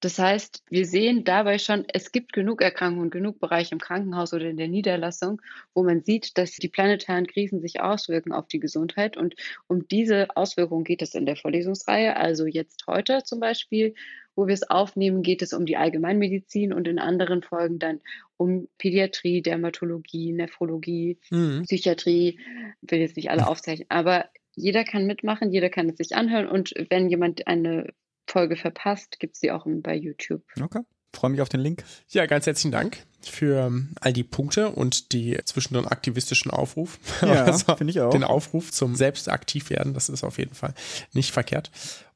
Das heißt, wir sehen dabei schon, es gibt genug Erkrankungen, genug Bereiche im Krankenhaus oder in der Niederlassung, wo man sieht, dass die planetaren Krisen sich auswirken auf die Gesundheit. Und um diese Auswirkungen geht es in der Vorlesungsreihe. Also jetzt heute zum Beispiel, wo wir es aufnehmen, geht es um die Allgemeinmedizin und in anderen Folgen dann um Pädiatrie, Dermatologie, Nephrologie, mhm. Psychiatrie. Ich will jetzt nicht alle aufzeichnen, aber jeder kann mitmachen, jeder kann es sich anhören und wenn jemand eine Folge verpasst, gibt es die auch bei YouTube. Okay. Freue mich auf den Link. Ja, ganz herzlichen Dank für ähm, all die Punkte und die zwischendrin aktivistischen Aufruf. Ja, also finde ich auch. Den Aufruf zum selbst aktiv werden, das ist auf jeden Fall nicht verkehrt.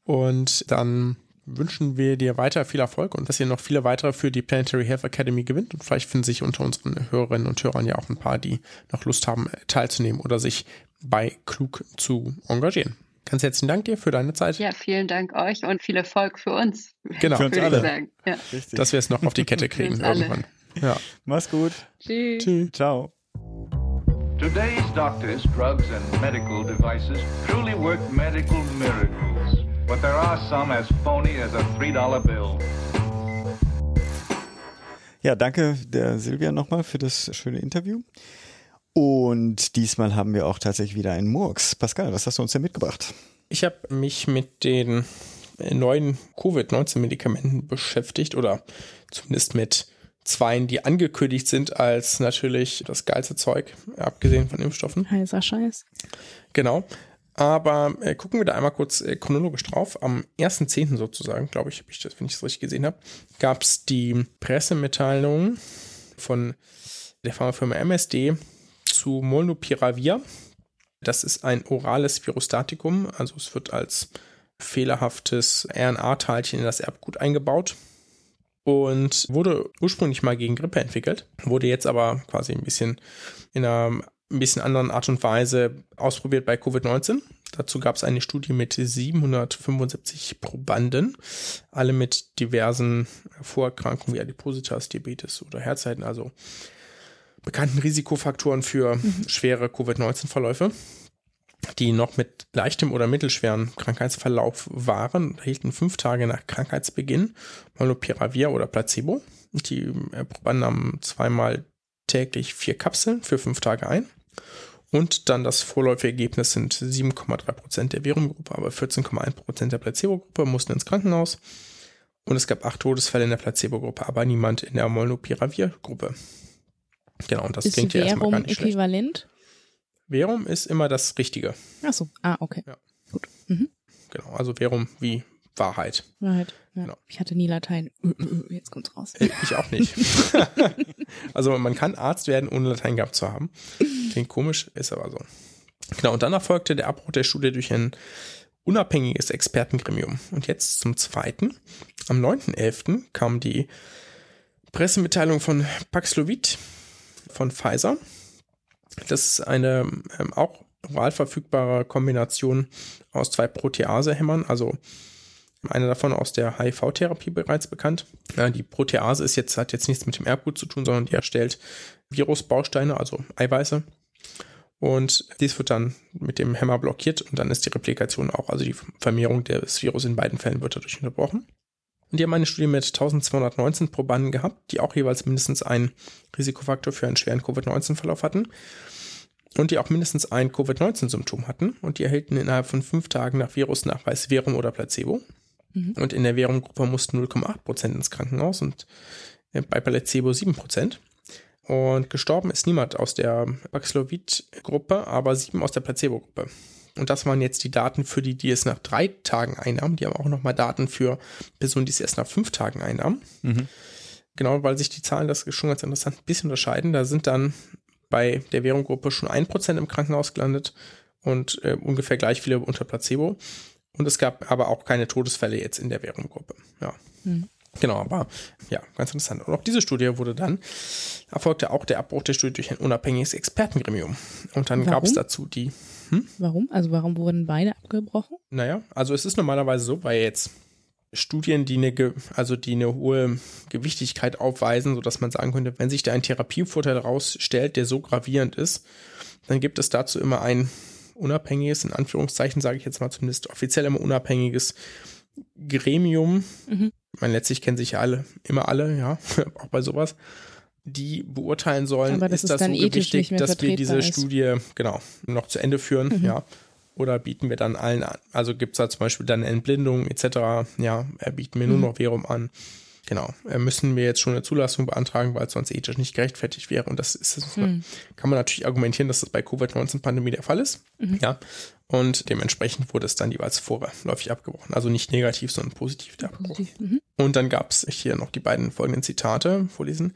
Und dann wünschen wir dir weiter viel Erfolg und dass ihr noch viele weitere für die Planetary Health Academy gewinnt. Und vielleicht finden sich unter unseren Hörerinnen und Hörern ja auch ein paar, die noch Lust haben, teilzunehmen oder sich bei Klug zu engagieren. Ganz herzlichen Dank dir für deine Zeit. Ja, vielen Dank euch und viel Erfolg für uns. Genau, für uns alle. Ja. Dass wir es noch auf die Kette kriegen irgendwann. Ja. Mach's gut. Tschüss. Tschüss. Ciao. Today's doctors, drugs and medical devices truly work medical miracles. But there are some as phony as a $3 bill. Ja, danke der Silvia nochmal für das schöne Interview. Und diesmal haben wir auch tatsächlich wieder einen Murks. Pascal, was hast du uns denn mitgebracht? Ich habe mich mit den neuen Covid-19-Medikamenten beschäftigt oder zumindest mit zweien, die angekündigt sind als natürlich das geilste Zeug, abgesehen von Impfstoffen. Heißer Scheiß. Genau. Aber äh, gucken wir da einmal kurz äh, chronologisch drauf. Am 1.10. sozusagen, glaube ich, ich das, wenn ich das richtig gesehen habe, gab es die Pressemitteilung von der Pharmafirma MSD, zu Molnupiravir. Das ist ein orales Virostatikum, also es wird als fehlerhaftes RNA-Teilchen in das Erbgut eingebaut und wurde ursprünglich mal gegen Grippe entwickelt, wurde jetzt aber quasi ein bisschen in einer ein bisschen anderen Art und Weise ausprobiert bei Covid-19. Dazu gab es eine Studie mit 775 Probanden, alle mit diversen Vorerkrankungen wie Adipositas, Diabetes oder Herzzeiten, also bekannten Risikofaktoren für mhm. schwere Covid-19-Verläufe, die noch mit leichtem oder mittelschweren Krankheitsverlauf waren, erhielten fünf Tage nach Krankheitsbeginn Molnupiravir oder Placebo. Die Probanden nahmen zweimal täglich vier Kapseln für fünf Tage ein. Und dann das vorläufige Ergebnis sind 7,3 Prozent der Virumgruppe, aber 14,1 Prozent der Placebo-Gruppe mussten ins Krankenhaus. Und es gab acht Todesfälle in der Placebo-Gruppe, aber niemand in der Molnupiravir-Gruppe. Genau, und das ist klingt ja erstmal gar nicht äquivalent? schlecht. Verum ist immer das Richtige. Ach so, ah, okay. Ja. Gut. Mhm. Genau, also Verum wie Wahrheit. Wahrheit. Ja. Genau. Ich hatte nie Latein. Jetzt kommt's raus. Äh, ich auch nicht. also man kann Arzt werden, ohne Latein gehabt zu haben. Klingt komisch, ist aber so. Genau, und dann erfolgte der Abbruch der Studie durch ein unabhängiges Expertengremium. Und jetzt zum zweiten. Am 9.11. kam die Pressemitteilung von Paxlovid, von Pfizer. Das ist eine ähm, auch oral verfügbare Kombination aus zwei Proteasehämmern, also einer davon aus der HIV-Therapie bereits bekannt. Ja, die Protease ist jetzt, hat jetzt nichts mit dem Erbgut zu tun, sondern die erstellt Virusbausteine, also Eiweiße. Und dies wird dann mit dem Hämmer blockiert und dann ist die Replikation auch, also die Vermehrung des Virus in beiden Fällen wird dadurch unterbrochen. Und die haben eine Studie mit 1219 Probanden gehabt, die auch jeweils mindestens einen Risikofaktor für einen schweren Covid-19-Verlauf hatten. Und die auch mindestens ein Covid-19-Symptom hatten. Und die erhielten innerhalb von fünf Tagen nach Virusnachweis Verum oder Placebo. Mhm. Und in der Verum-Gruppe mussten 0,8% ins Krankenhaus und bei Placebo 7%. Und gestorben ist niemand aus der Paxlovid-Gruppe, aber sieben aus der Placebo-Gruppe. Und das waren jetzt die Daten für die, die es nach drei Tagen einnahmen. Die haben auch nochmal Daten für Personen, die es erst nach fünf Tagen einnahmen. Mhm. Genau, weil sich die Zahlen, das ist schon ganz interessant, ein bisschen unterscheiden. Da sind dann bei der Währunggruppe schon ein Prozent im Krankenhaus gelandet und äh, ungefähr gleich viele unter Placebo. Und es gab aber auch keine Todesfälle jetzt in der Währunggruppe. Ja. Mhm. Genau, aber ja, ganz interessant. Und auch diese Studie wurde dann, erfolgte auch der Abbruch der Studie durch ein unabhängiges Expertengremium. Und dann gab es dazu die, Warum? Also warum wurden beide abgebrochen? naja, also es ist normalerweise so, weil jetzt Studien, die eine, ge- also die eine hohe Gewichtigkeit aufweisen, sodass man sagen könnte, wenn sich da ein Therapievorteil rausstellt, der so gravierend ist, dann gibt es dazu immer ein unabhängiges, in Anführungszeichen sage ich jetzt mal zumindest offiziell immer unabhängiges Gremium. Mhm. Ich meine, letztlich kennen sich ja alle, immer alle, ja, auch bei sowas, die beurteilen sollen, Aber das ist das so mehr dass wir diese ist. Studie, genau, noch zu Ende führen, Mhm. ja. Oder bieten wir dann allen an, also gibt es da zum Beispiel dann Entblindung etc., ja, äh, bieten wir nur Mhm. noch Verum an. Genau, äh, müssen wir jetzt schon eine Zulassung beantragen, weil es sonst ethisch nicht gerechtfertigt wäre. Und das ist, das Hm. kann man natürlich argumentieren, dass das bei Covid-19-Pandemie der Fall ist. Mhm. Ja. Und dementsprechend wurde es dann jeweils vorläufig abgebrochen. Also nicht negativ, sondern positiv der Abbruch. Positiv. Mhm. Und dann gab es hier noch die beiden folgenden Zitate vorlesen.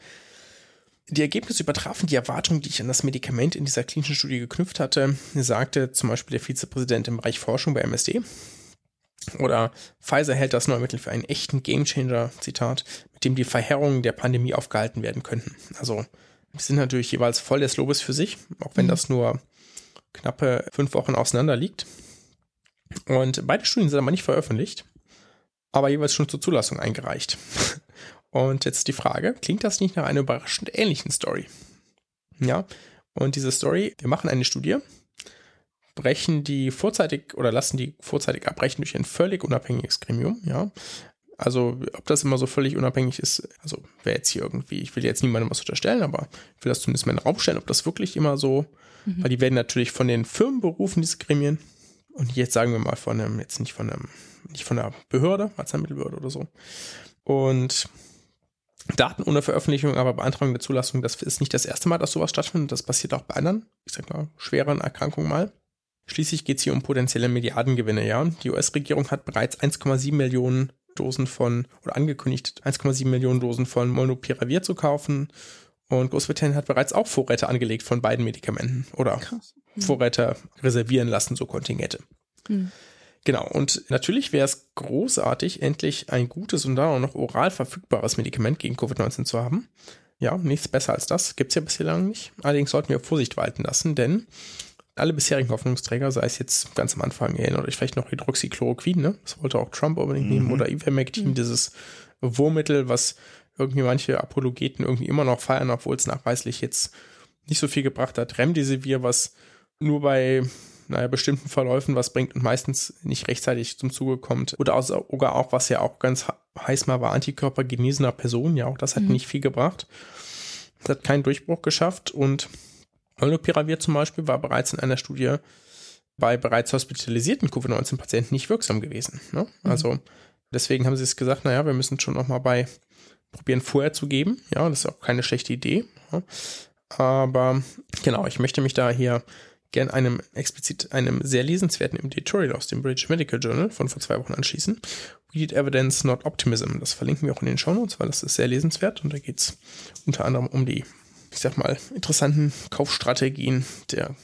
Die Ergebnisse übertrafen die Erwartungen, die ich an das Medikament in dieser klinischen Studie geknüpft hatte, sagte zum Beispiel der Vizepräsident im Bereich Forschung bei MSD. Oder Pfizer hält das neue Mittel für einen echten Gamechanger, Zitat, mit dem die Verheerungen der Pandemie aufgehalten werden könnten. Also, wir sind natürlich jeweils voll des Lobes für sich, auch wenn Mhm. das nur knappe fünf Wochen auseinander liegt. Und beide Studien sind aber nicht veröffentlicht, aber jeweils schon zur Zulassung eingereicht. Und jetzt die Frage, klingt das nicht nach einer überraschend ähnlichen Story? Ja, und diese Story, wir machen eine Studie, brechen die vorzeitig oder lassen die vorzeitig abbrechen durch ein völlig unabhängiges Gremium, ja. Also, ob das immer so völlig unabhängig ist, also wäre jetzt hier irgendwie, ich will jetzt niemandem was unterstellen, aber ich will das zumindest mal in den Raum stellen, ob das wirklich immer so, weil die werden natürlich von den Firmen berufen, diese Gremien. Und jetzt sagen wir mal von einem, jetzt nicht von einem, nicht von einer Behörde, Arzneimittelbehörde oder so. Und Daten ohne Veröffentlichung, aber Beantragung der Zulassung, das ist nicht das erste Mal, dass sowas stattfindet. Das passiert auch bei anderen, ich sag mal, schweren Erkrankungen mal. Schließlich geht es hier um potenzielle Milliardengewinne, ja. Die US-Regierung hat bereits 1,7 Millionen Dosen von, oder angekündigt, 1,7 Millionen Dosen von Molnupiravir zu kaufen. Und Großbritannien hat bereits auch Vorräte angelegt von beiden Medikamenten. Oder Krass. Vorräte reservieren lassen, so Kontingente. Hm. Genau, und natürlich wäre es großartig, endlich ein gutes und dann auch noch oral verfügbares Medikament gegen Covid-19 zu haben. Ja, nichts besser als das. Gibt es ja bislang nicht. Allerdings sollten wir Vorsicht walten lassen, denn alle bisherigen Hoffnungsträger, sei es jetzt ganz am Anfang, erinnert euch vielleicht noch Hydroxychloroquin, ne? Das wollte auch Trump unbedingt nehmen, oder Ivermectin, dieses Wurmmittel, was irgendwie manche Apologeten irgendwie immer noch feiern, obwohl es nachweislich jetzt nicht so viel gebracht hat. Remdesivir, was nur bei naja, bestimmten Verläufen was bringt und meistens nicht rechtzeitig zum Zuge kommt. Oder auch, sogar auch, was ja auch ganz heiß mal war, Antikörper genesener Personen. Ja, auch das hat Mhm. nicht viel gebracht. Das hat keinen Durchbruch geschafft und Molnupiravir zum Beispiel war bereits in einer Studie bei bereits hospitalisierten Covid-19-Patienten nicht wirksam gewesen. Ne? Also deswegen haben sie es gesagt, naja, wir müssen schon noch mal bei probieren vorher zu geben. Ja, das ist auch keine schlechte Idee. Ja. Aber genau, ich möchte mich da hier gern einem explizit einem sehr lesenswerten Editorial aus dem British Medical Journal von vor zwei Wochen anschließen. We need evidence, not optimism. Das verlinken wir auch in den Shownotes, weil das ist sehr lesenswert und da geht es unter anderem um die, ich sag mal, interessanten Kaufstrategien der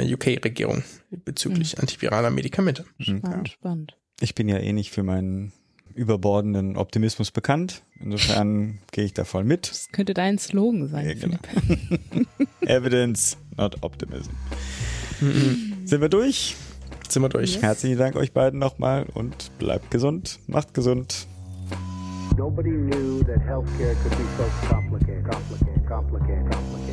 UK-Regierung bezüglich antiviraler Medikamente. Spannend, spannend. Ich bin ja eh nicht für meinen überbordenden Optimismus bekannt. Insofern gehe ich da voll mit. Das könnte dein Slogan sein, Ja, genau. Philipp. Evidence, not optimism. Sind wir durch? Sind wir durch. Herzlichen Dank euch beiden nochmal und bleibt gesund, macht gesund. Nobody knew that healthcare could be so complicated, complicated, complicated, complicated.